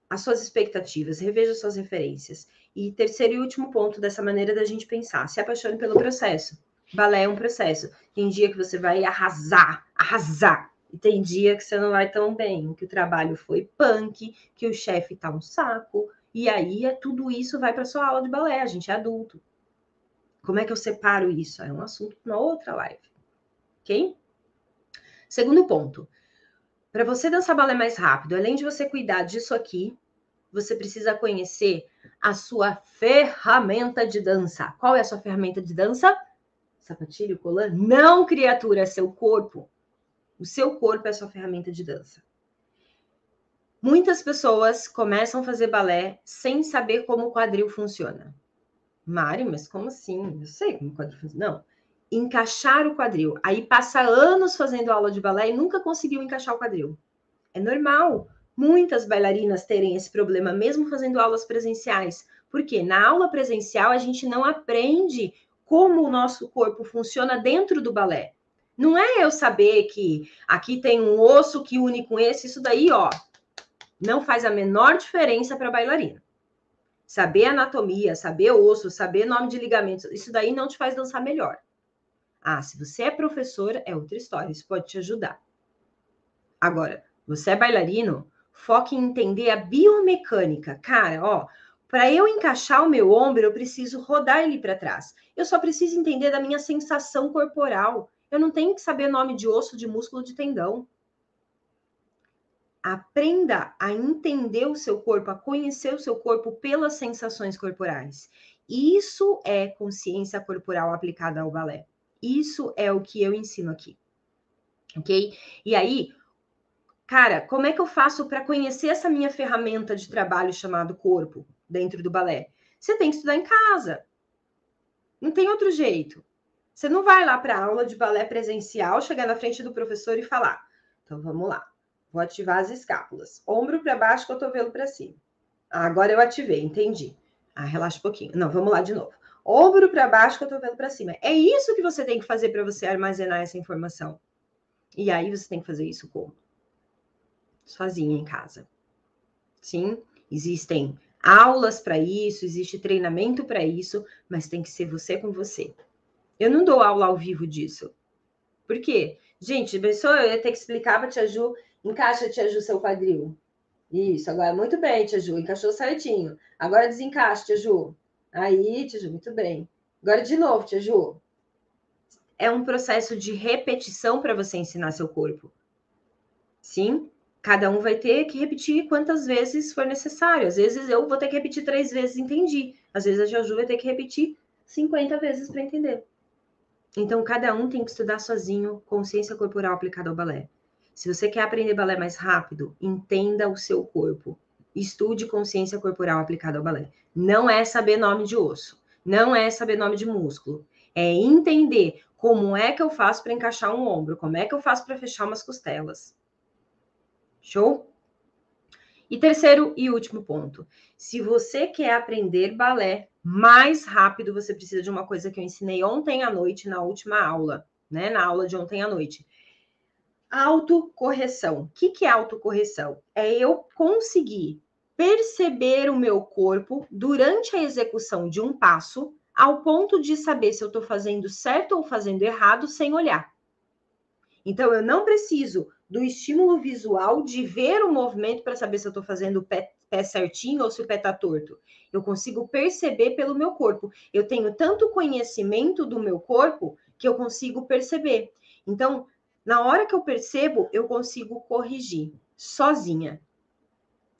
as suas expectativas, reveja suas referências. E terceiro e último ponto dessa maneira da gente pensar, se apaixone pelo processo. Balé é um processo. Tem dia que você vai arrasar, arrasar. E tem dia que você não vai tão bem, que o trabalho foi punk, que o chefe tá um saco, e aí é, tudo isso vai para sua aula de balé, a gente é adulto. Como é que eu separo isso? É um assunto para outra live. Ok? Segundo ponto. Para você dançar balé mais rápido, além de você cuidar disso aqui, você precisa conhecer a sua ferramenta de dança. Qual é a sua ferramenta de dança? Sapatilho, colã? Não, criatura, é seu corpo. O seu corpo é a sua ferramenta de dança. Muitas pessoas começam a fazer balé sem saber como o quadril funciona. Mari, mas como assim? Eu sei como o quadril funciona. Não. Encaixar o quadril. Aí passa anos fazendo aula de balé e nunca conseguiu encaixar o quadril. É normal muitas bailarinas terem esse problema, mesmo fazendo aulas presenciais. Porque na aula presencial a gente não aprende como o nosso corpo funciona dentro do balé. Não é eu saber que aqui tem um osso que une com esse, isso daí, ó, não faz a menor diferença para bailarina. Saber anatomia, saber osso, saber nome de ligamentos, isso daí não te faz dançar melhor. Ah, se você é professor, é outra história, isso pode te ajudar. Agora, você é bailarino, foque em entender a biomecânica. Cara, ó, para eu encaixar o meu ombro, eu preciso rodar ele para trás. Eu só preciso entender da minha sensação corporal. Eu não tenho que saber nome de osso, de músculo, de tendão. Aprenda a entender o seu corpo, a conhecer o seu corpo pelas sensações corporais. Isso é consciência corporal aplicada ao balé. Isso é o que eu ensino aqui. Ok? E aí, cara, como é que eu faço para conhecer essa minha ferramenta de trabalho chamado corpo dentro do balé? Você tem que estudar em casa. Não tem outro jeito. Você não vai lá para aula de balé presencial, chegar na frente do professor e falar: então vamos lá. Vou ativar as escápulas. Ombro para baixo, cotovelo para cima. Ah, agora eu ativei, entendi. Ah, relaxa um pouquinho. Não, vamos lá de novo. ombro para baixo, cotovelo para cima. É isso que você tem que fazer para você armazenar essa informação. E aí você tem que fazer isso como? Sozinho em casa. Sim, existem aulas para isso, existe treinamento para isso, mas tem que ser você com você. Eu não dou aula ao vivo disso. Por quê? Gente, pessoa, eu ia ter que explicar para encaixa, Tia Ju, seu quadril. Isso, agora muito bem, Tia Ju, encaixou certinho. Agora desencaixa, Tia Ju. Aí, Tia Ju, muito bem. Agora de novo, Tia Ju. É um processo de repetição para você ensinar seu corpo. Sim? Cada um vai ter que repetir quantas vezes for necessário. Às vezes eu vou ter que repetir três vezes, entendi. Às vezes a Jaju vai ter que repetir 50 vezes para entender. Então, cada um tem que estudar sozinho consciência corporal aplicada ao balé. Se você quer aprender balé mais rápido, entenda o seu corpo. Estude consciência corporal aplicada ao balé. Não é saber nome de osso, não é saber nome de músculo. É entender como é que eu faço para encaixar um ombro, como é que eu faço para fechar umas costelas. Show? E terceiro e último ponto. Se você quer aprender balé mais rápido, você precisa de uma coisa que eu ensinei ontem à noite na última aula, né? Na aula de ontem à noite. Autocorreção. O que, que é autocorreção? É eu conseguir perceber o meu corpo durante a execução de um passo, ao ponto de saber se eu estou fazendo certo ou fazendo errado sem olhar. Então, eu não preciso do estímulo visual de ver o movimento para saber se eu estou fazendo o pé, pé certinho ou se o pé está torto. Eu consigo perceber pelo meu corpo. Eu tenho tanto conhecimento do meu corpo que eu consigo perceber. Então, na hora que eu percebo, eu consigo corrigir sozinha.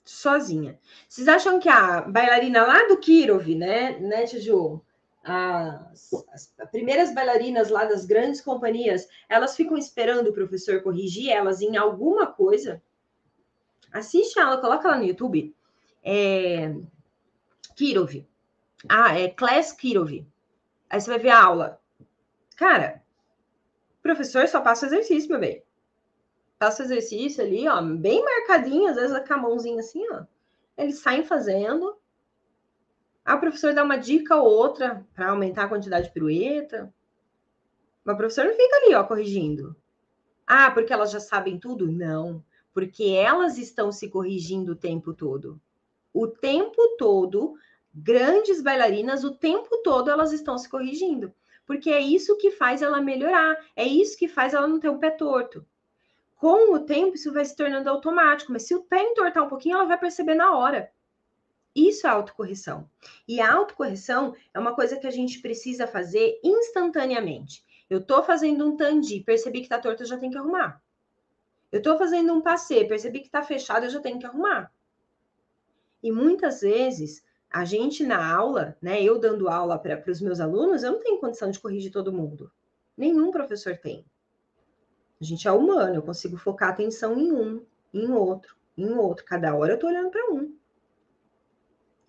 Sozinha. Vocês acham que a bailarina lá do Kirov, né, né, Tiju? as, as, primeiras bailarinas lá das grandes companhias, elas ficam esperando o professor corrigir elas em alguma coisa. Assiste ela, coloca ela no YouTube. É, Kirov. Ah, é Class Kirov. Aí você vai ver a aula. Cara, professor só passa exercício, meu bem. Passa exercício ali, ó, bem marcadinho, às vezes com a mãozinha assim, ó. Eles saem fazendo, Aí o professor dá uma dica ou outra para aumentar a quantidade de pirueta. Mas o professor não fica ali, ó, corrigindo. Ah, porque elas já sabem tudo? Não, porque elas estão se corrigindo o tempo todo. O tempo todo, grandes bailarinas, o tempo todo elas estão se corrigindo. Porque é isso que faz ela melhorar, é isso que faz ela não ter o pé torto. Com o tempo, isso vai se tornando automático, mas se o pé entortar um pouquinho, ela vai perceber na hora. Isso é autocorreção. E a autocorreção é uma coisa que a gente precisa fazer instantaneamente. Eu estou fazendo um tandi, percebi que está torto, eu já tenho que arrumar. Eu estou fazendo um passe, percebi que está fechado, eu já tenho que arrumar. E muitas vezes, a gente na aula, né, eu dando aula para os meus alunos, eu não tenho condição de corrigir todo mundo. Nenhum professor tem. A gente é humano, eu consigo focar a atenção em um, em outro, em outro. Cada hora eu estou olhando para um.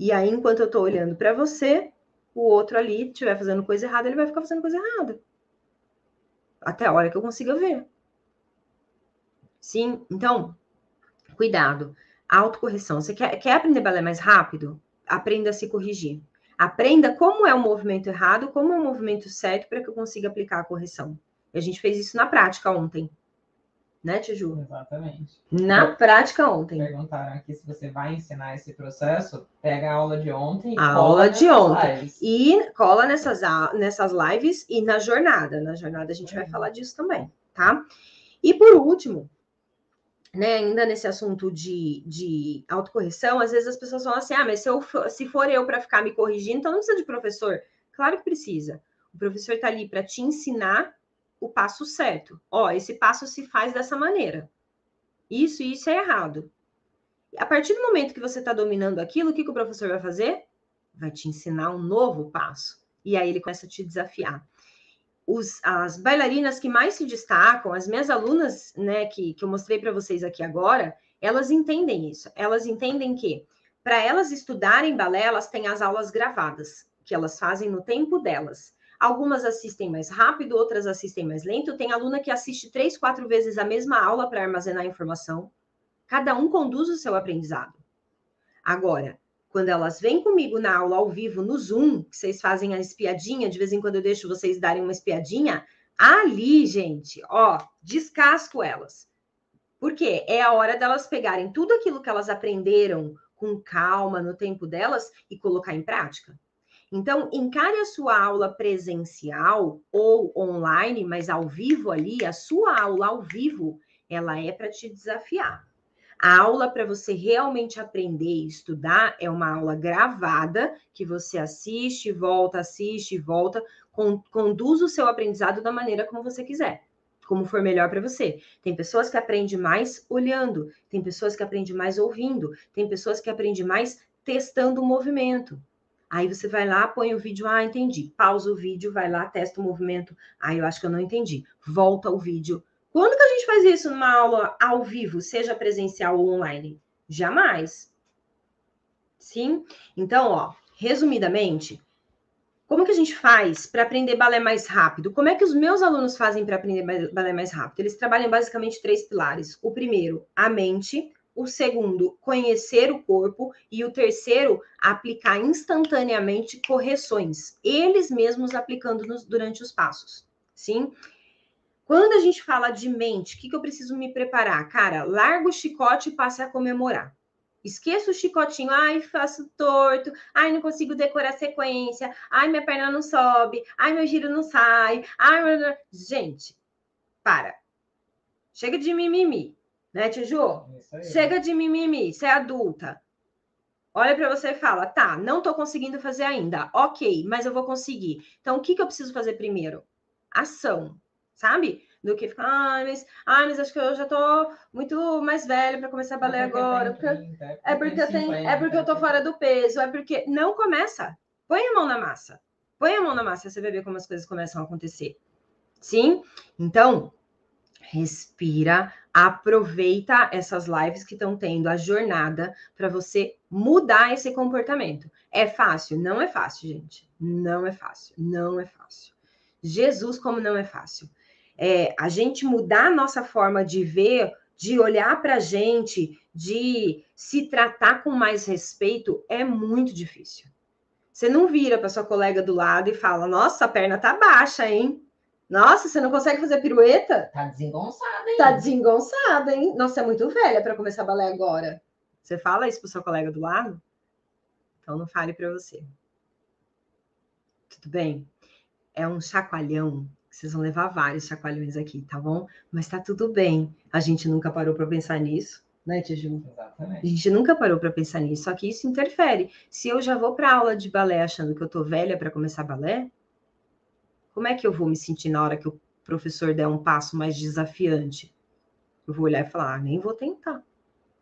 E aí, enquanto eu estou olhando para você, o outro ali estiver fazendo coisa errada, ele vai ficar fazendo coisa errada. Até a hora que eu consiga ver. Sim, então, cuidado. Autocorreção. Você quer, quer aprender balé mais rápido? Aprenda a se corrigir. Aprenda como é o movimento errado, como é o movimento certo, para que eu consiga aplicar a correção. E a gente fez isso na prática ontem né, Tiju? Exatamente. Na Eu, prática ontem. Perguntaram aqui se você vai ensinar esse processo, pega a aula de ontem. A aula de ontem. Lives. E cola nessas, nessas lives e na jornada. Na jornada a gente vai falar disso também, tá? E por último, né, ainda nesse assunto de, de autocorreção, às vezes as pessoas falam assim: ah, mas se, eu, se for eu para ficar me corrigindo, então não precisa de professor. Claro que precisa. O professor está ali para te ensinar o passo certo. Ó, esse passo se faz dessa maneira. Isso e isso é errado. A partir do momento que você está dominando aquilo, o que, que o professor vai fazer? Vai te ensinar um novo passo. E aí ele começa a te desafiar. Os, as bailarinas que mais se destacam, as minhas alunas, né, que, que eu mostrei para vocês aqui agora, elas entendem isso. Elas entendem que para elas estudarem balé, elas têm as aulas gravadas, que elas fazem no tempo delas. Algumas assistem mais rápido, outras assistem mais lento. Tem aluna que assiste três, quatro vezes a mesma aula para armazenar informação. Cada um conduz o seu aprendizado. Agora, quando elas vêm comigo na aula ao vivo no Zoom, que vocês fazem a espiadinha, de vez em quando eu deixo vocês darem uma espiadinha, ali, gente, ó, descasco elas. Porque é a hora delas pegarem tudo aquilo que elas aprenderam com calma no tempo delas e colocar em prática. Então, encare a sua aula presencial ou online, mas ao vivo ali, a sua aula ao vivo, ela é para te desafiar. A aula para você realmente aprender e estudar é uma aula gravada que você assiste, volta, assiste, volta, conduz o seu aprendizado da maneira como você quiser como for melhor para você. Tem pessoas que aprendem mais olhando, tem pessoas que aprendem mais ouvindo, tem pessoas que aprendem mais testando o movimento. Aí você vai lá, põe o vídeo, ah, entendi. Pausa o vídeo, vai lá, testa o movimento. Ah, eu acho que eu não entendi. Volta o vídeo. Quando que a gente faz isso numa aula ao vivo, seja presencial ou online? Jamais. Sim? Então, ó, resumidamente, como que a gente faz para aprender balé mais rápido? Como é que os meus alunos fazem para aprender balé mais rápido? Eles trabalham basicamente três pilares. O primeiro, a mente. O segundo, conhecer o corpo. E o terceiro, aplicar instantaneamente correções. Eles mesmos aplicando nos, durante os passos. Sim? Quando a gente fala de mente, o que, que eu preciso me preparar? Cara, larga o chicote e passe a comemorar. Esqueça o chicotinho, ai, faço torto, ai, não consigo decorar a sequência, ai, minha perna não sobe, ai, meu giro não sai, ai, gente, para. Chega de mimimi, né, Tiju? Chega de mimimi, você é adulta. Olha para você e fala, tá, não tô conseguindo fazer ainda, ok, mas eu vou conseguir. Então, o que, que eu preciso fazer primeiro? Ação, sabe? do que ficar, ai, mas, ai, mas acho que eu já tô muito mais velha para começar a balé é agora. Porque, é porque, eu tenho, é porque eu tô fora do peso, é porque não começa. Põe a mão na massa. Põe a mão na massa, você vai ver como as coisas começam a acontecer. Sim? Então, respira, aproveita essas lives que estão tendo a jornada para você mudar esse comportamento. É fácil? Não é fácil, gente. Não é fácil. Não é fácil. Jesus, como não é fácil é, a gente mudar a nossa forma de ver, de olhar para a gente, de se tratar com mais respeito, é muito difícil. Você não vira para sua colega do lado e fala: Nossa, a perna tá baixa, hein? Nossa, você não consegue fazer pirueta? Tá desengonçada, hein? Tá desengonçada, hein? Nossa, é muito velha para começar a balé agora. Você fala isso pro seu colega do lado? Então não fale para você. Tudo bem? É um chacoalhão vocês vão levar vários chacoalhões aqui, tá bom? Mas tá tudo bem. A gente nunca parou para pensar nisso, né, Tiju? Exatamente. A gente nunca parou para pensar nisso, só que isso interfere. Se eu já vou para aula de balé achando que eu tô velha para começar balé, como é que eu vou me sentir na hora que o professor der um passo mais desafiante? Eu vou olhar e falar, ah, nem vou tentar.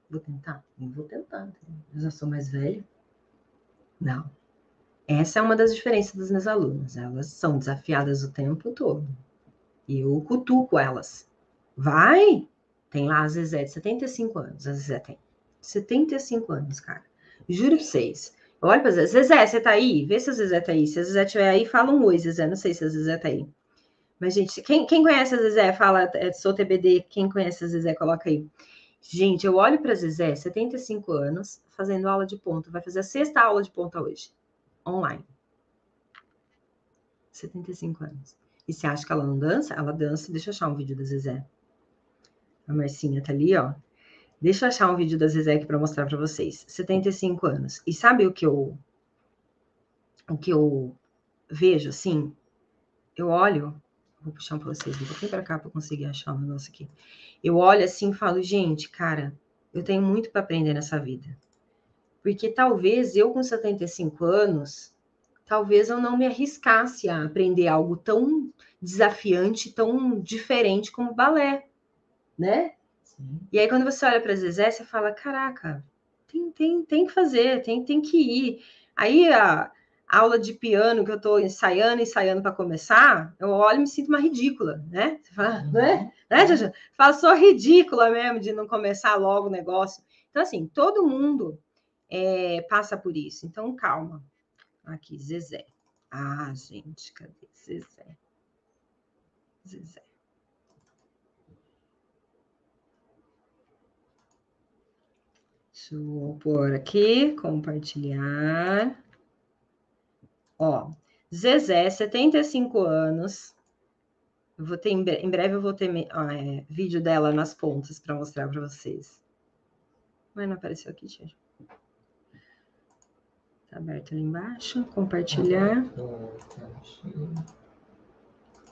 Vou tentar? Nem vou tentar. Eu já sou mais velha. Não, essa é uma das diferenças das minhas alunas. Elas são desafiadas o tempo todo. E eu cutuco elas. Vai! Tem lá a Zezé de 75 anos. A Zezé tem 75 anos, cara. Juro pra vocês. Olha pra Zezé. Zezé, você tá aí? Vê se a Zezé tá aí. Se a Zezé estiver aí, fala um oi, Zezé. Não sei se a Zezé tá aí. Mas, gente, quem, quem conhece a Zezé, fala, é, sou TBD. Quem conhece a Zezé, coloca aí. Gente, eu olho pra Zezé, 75 anos, fazendo aula de ponta. Vai fazer a sexta aula de ponta hoje online. 75 anos. E você acha que ela não dança? Ela dança. Deixa eu achar um vídeo da Zezé. A Marcinha tá ali, ó. Deixa eu achar um vídeo da Zezé aqui para mostrar para vocês. 75 anos. E sabe o que eu o que eu vejo assim? Eu olho, vou puxar para vocês um pouquinho para cá para conseguir achar um negócio aqui. Eu olho assim e falo, gente, cara, eu tenho muito para aprender nessa vida. Porque talvez eu, com 75 anos, talvez eu não me arriscasse a aprender algo tão desafiante, tão diferente como balé, né? Sim. E aí, quando você olha para Zezé, você fala: caraca, tem, tem, tem que fazer, tem, tem que ir. Aí, a, aula de piano que eu estou ensaiando, ensaiando para começar, eu olho e me sinto uma ridícula, né? Você fala, uhum. né? né, Jaja? Fala, sou ridícula mesmo de não começar logo o negócio. Então, assim, todo mundo é, passa por isso. Então, calma. Aqui, Zezé. Ah, gente, cadê Zezé? Zezé. Deixa eu pôr aqui, compartilhar. Ó, Zezé, 75 anos. Eu vou ter, em breve eu vou ter é, vídeo dela nas pontas para mostrar para vocês. Mas não apareceu aqui, gente. Tá aberto ali embaixo. Compartilhar.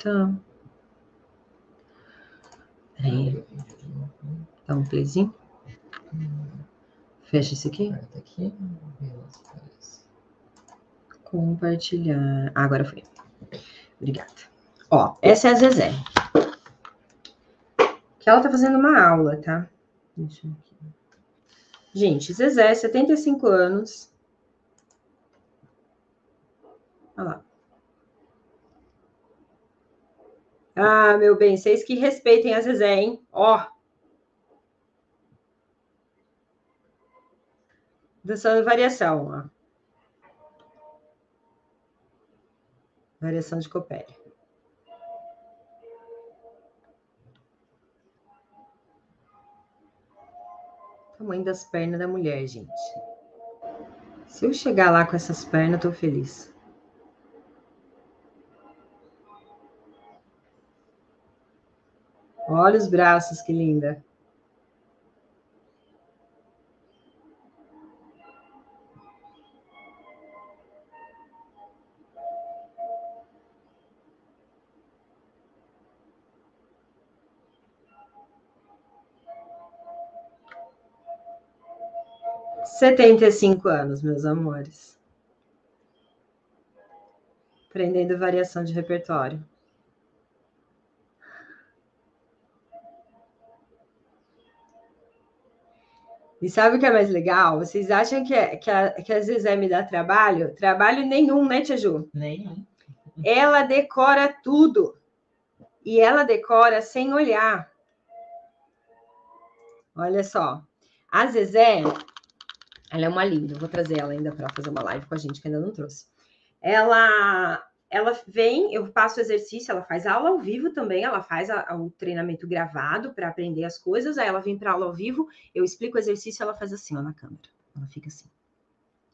Tá. Peraí. Dá um playzinho. Fecha esse aqui. Compartilhar. Ah, agora foi. Obrigada. Ó, essa é a Zezé. Que ela tá fazendo uma aula, tá? Deixa eu aqui. Gente, Zezé, 75 anos. Olha lá. Ah, meu bem, vocês que respeitem a Zezé, hein? Ó. Dançando variação, ó. Variação de Copélia. Tamanho das pernas da mulher, gente. Se eu chegar lá com essas pernas, eu tô feliz. Olha os braços, que linda. Setenta e cinco anos, meus amores. Aprendendo variação de repertório. E sabe o que é mais legal? Vocês acham que, é, que, a, que a Zezé me dá trabalho? Trabalho nenhum, né, Tia Ju? Nenhum. Ela decora tudo. E ela decora sem olhar. Olha só. A Zezé, ela é uma linda. vou trazer ela ainda para fazer uma live com a gente, que ainda não trouxe. Ela ela vem, eu passo o exercício, ela faz aula ao vivo também, ela faz a, a, o treinamento gravado para aprender as coisas, aí ela vem para aula ao vivo, eu explico o exercício, ela faz assim, ó, na câmera. Ela fica assim.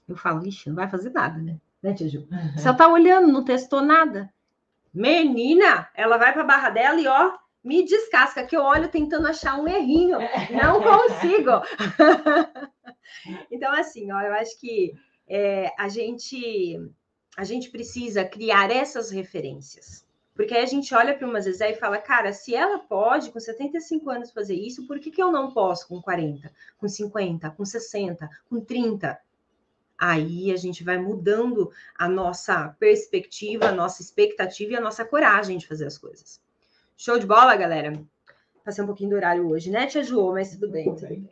Eu falo, ixi, não vai fazer nada, né? Né, tia Ju? Uhum. Tá olhando, não testou nada. Menina, ela vai para a barra dela e, ó, me descasca, que eu olho tentando achar um errinho. Não consigo. então, assim, ó, eu acho que é, a gente a gente precisa criar essas referências. Porque aí a gente olha para uma Zezé e fala, cara, se ela pode com 75 anos fazer isso, por que, que eu não posso com 40, com 50, com 60, com 30? Aí a gente vai mudando a nossa perspectiva, a nossa expectativa e a nossa coragem de fazer as coisas. Show de bola, galera? Passei um pouquinho do horário hoje, né, Tia Ju? Mas tudo bem, tudo bem.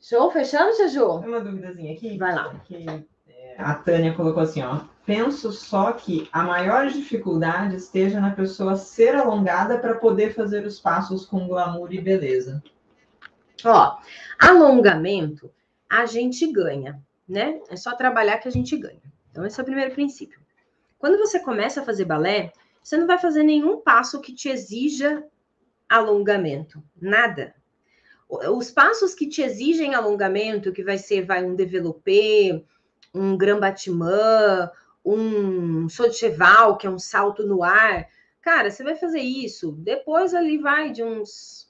Show, fechando, Tia Ju? Uma duvidazinha aqui. Vai lá. Que a Tânia colocou assim, ó. Penso só que a maior dificuldade esteja na pessoa ser alongada para poder fazer os passos com glamour e beleza. Ó, alongamento a gente ganha, né? É só trabalhar que a gente ganha. Então, esse é o primeiro princípio. Quando você começa a fazer balé, você não vai fazer nenhum passo que te exija alongamento, nada. Os passos que te exigem alongamento, que vai ser vai um développé, um Grand Batman, um Socheval, que é um salto no ar. Cara, você vai fazer isso. Depois ali vai de uns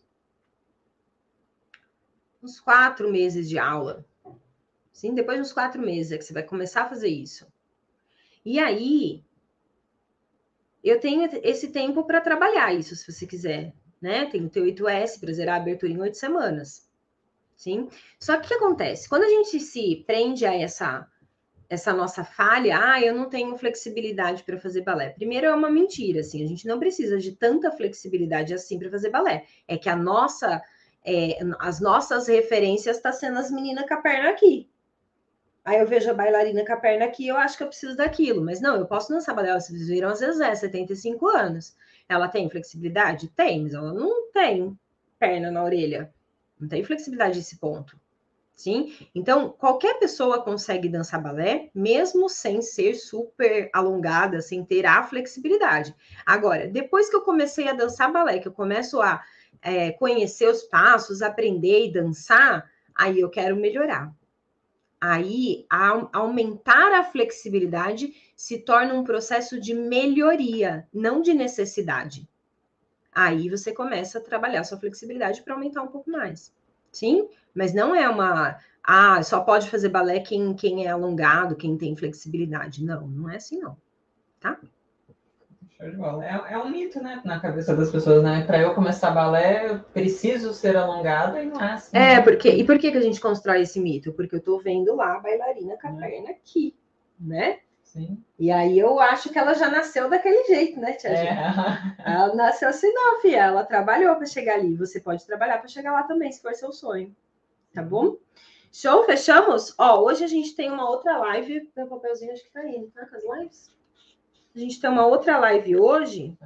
uns quatro meses de aula. Sim, depois de uns quatro meses é que você vai começar a fazer isso. E aí, eu tenho esse tempo para trabalhar isso, se você quiser, né? Tem o teu 8S para zerar a abertura em oito semanas. Sim? Só que o que acontece? Quando a gente se prende a essa essa nossa falha, ah, eu não tenho flexibilidade para fazer balé. Primeiro é uma mentira, assim, a gente não precisa de tanta flexibilidade assim para fazer balé. É que a nossa, é, as nossas referências está sendo as meninas com a perna aqui. Aí eu vejo a bailarina com a perna aqui, eu acho que eu preciso daquilo. Mas não, eu posso dançar balé. Vocês viram a Zezé, 75 anos. Ela tem flexibilidade? Tem, mas ela não tem perna na orelha. Não tem flexibilidade nesse ponto. Sim? Então, qualquer pessoa consegue dançar balé, mesmo sem ser super alongada, sem ter a flexibilidade. Agora, depois que eu comecei a dançar balé, que eu começo a é, conhecer os passos, aprender e dançar, Aí eu quero melhorar. Aí, a, aumentar a flexibilidade se torna um processo de melhoria, não de necessidade. Aí você começa a trabalhar sua flexibilidade para aumentar um pouco mais. Sim? Mas não é uma. Ah, só pode fazer balé quem, quem é alongado, quem tem flexibilidade. Não, não é assim, não. Tá? É, é um mito, né, na cabeça das pessoas, né? Para eu começar balé, eu preciso ser alongada e não é assim. É, porque e por que, que a gente constrói esse mito? Porque eu tô vendo lá a bailarina com a perna aqui, né? Sim. E aí eu acho que ela já nasceu daquele jeito, né, Tia é. Ela nasceu assim, não, filha. Ela trabalhou para chegar ali. Você pode trabalhar para chegar lá também, se for seu sonho. Tá bom? Show, fechamos? Ó, hoje a gente tem uma outra live. Meu papelzinho acho que tá indo, tá? Com as lives? A gente tem uma outra live hoje.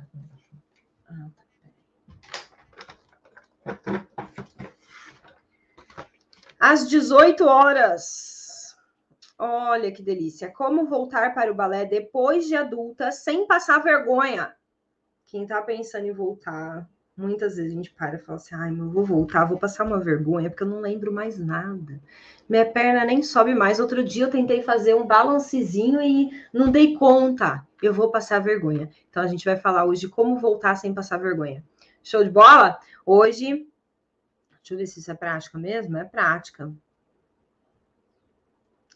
Às 18 horas. Olha que delícia. Como voltar para o balé depois de adulta sem passar vergonha? Quem tá pensando em voltar, muitas vezes a gente para e fala assim: ai, eu vou voltar, vou passar uma vergonha, porque eu não lembro mais nada. Minha perna nem sobe mais. Outro dia eu tentei fazer um balancezinho e não dei conta eu vou passar vergonha. Então a gente vai falar hoje como voltar sem passar vergonha. Show de bola? Hoje, deixa eu ver se isso é prática mesmo. É prática.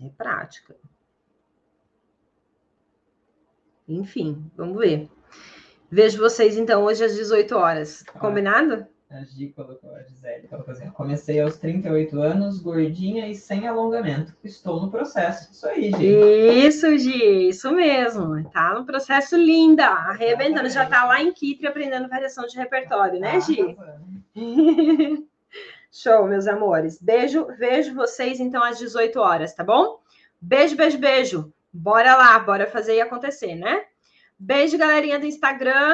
É prática. Enfim, vamos ver. Vejo vocês então hoje às 18 horas. Combinado? A Gi colocou, a Gisele colocou assim: comecei aos 38 anos, gordinha e sem alongamento. Estou no processo. Isso aí, Gi. Isso, Gi, isso mesmo. Tá no processo linda, arrebentando. Já tá lá em Kitri aprendendo variação de repertório, né, Gi? Show, meus amores. Beijo, vejo vocês então às 18 horas, tá bom? Beijo, beijo, beijo. Bora lá, bora fazer e acontecer, né? Beijo, galerinha do Instagram.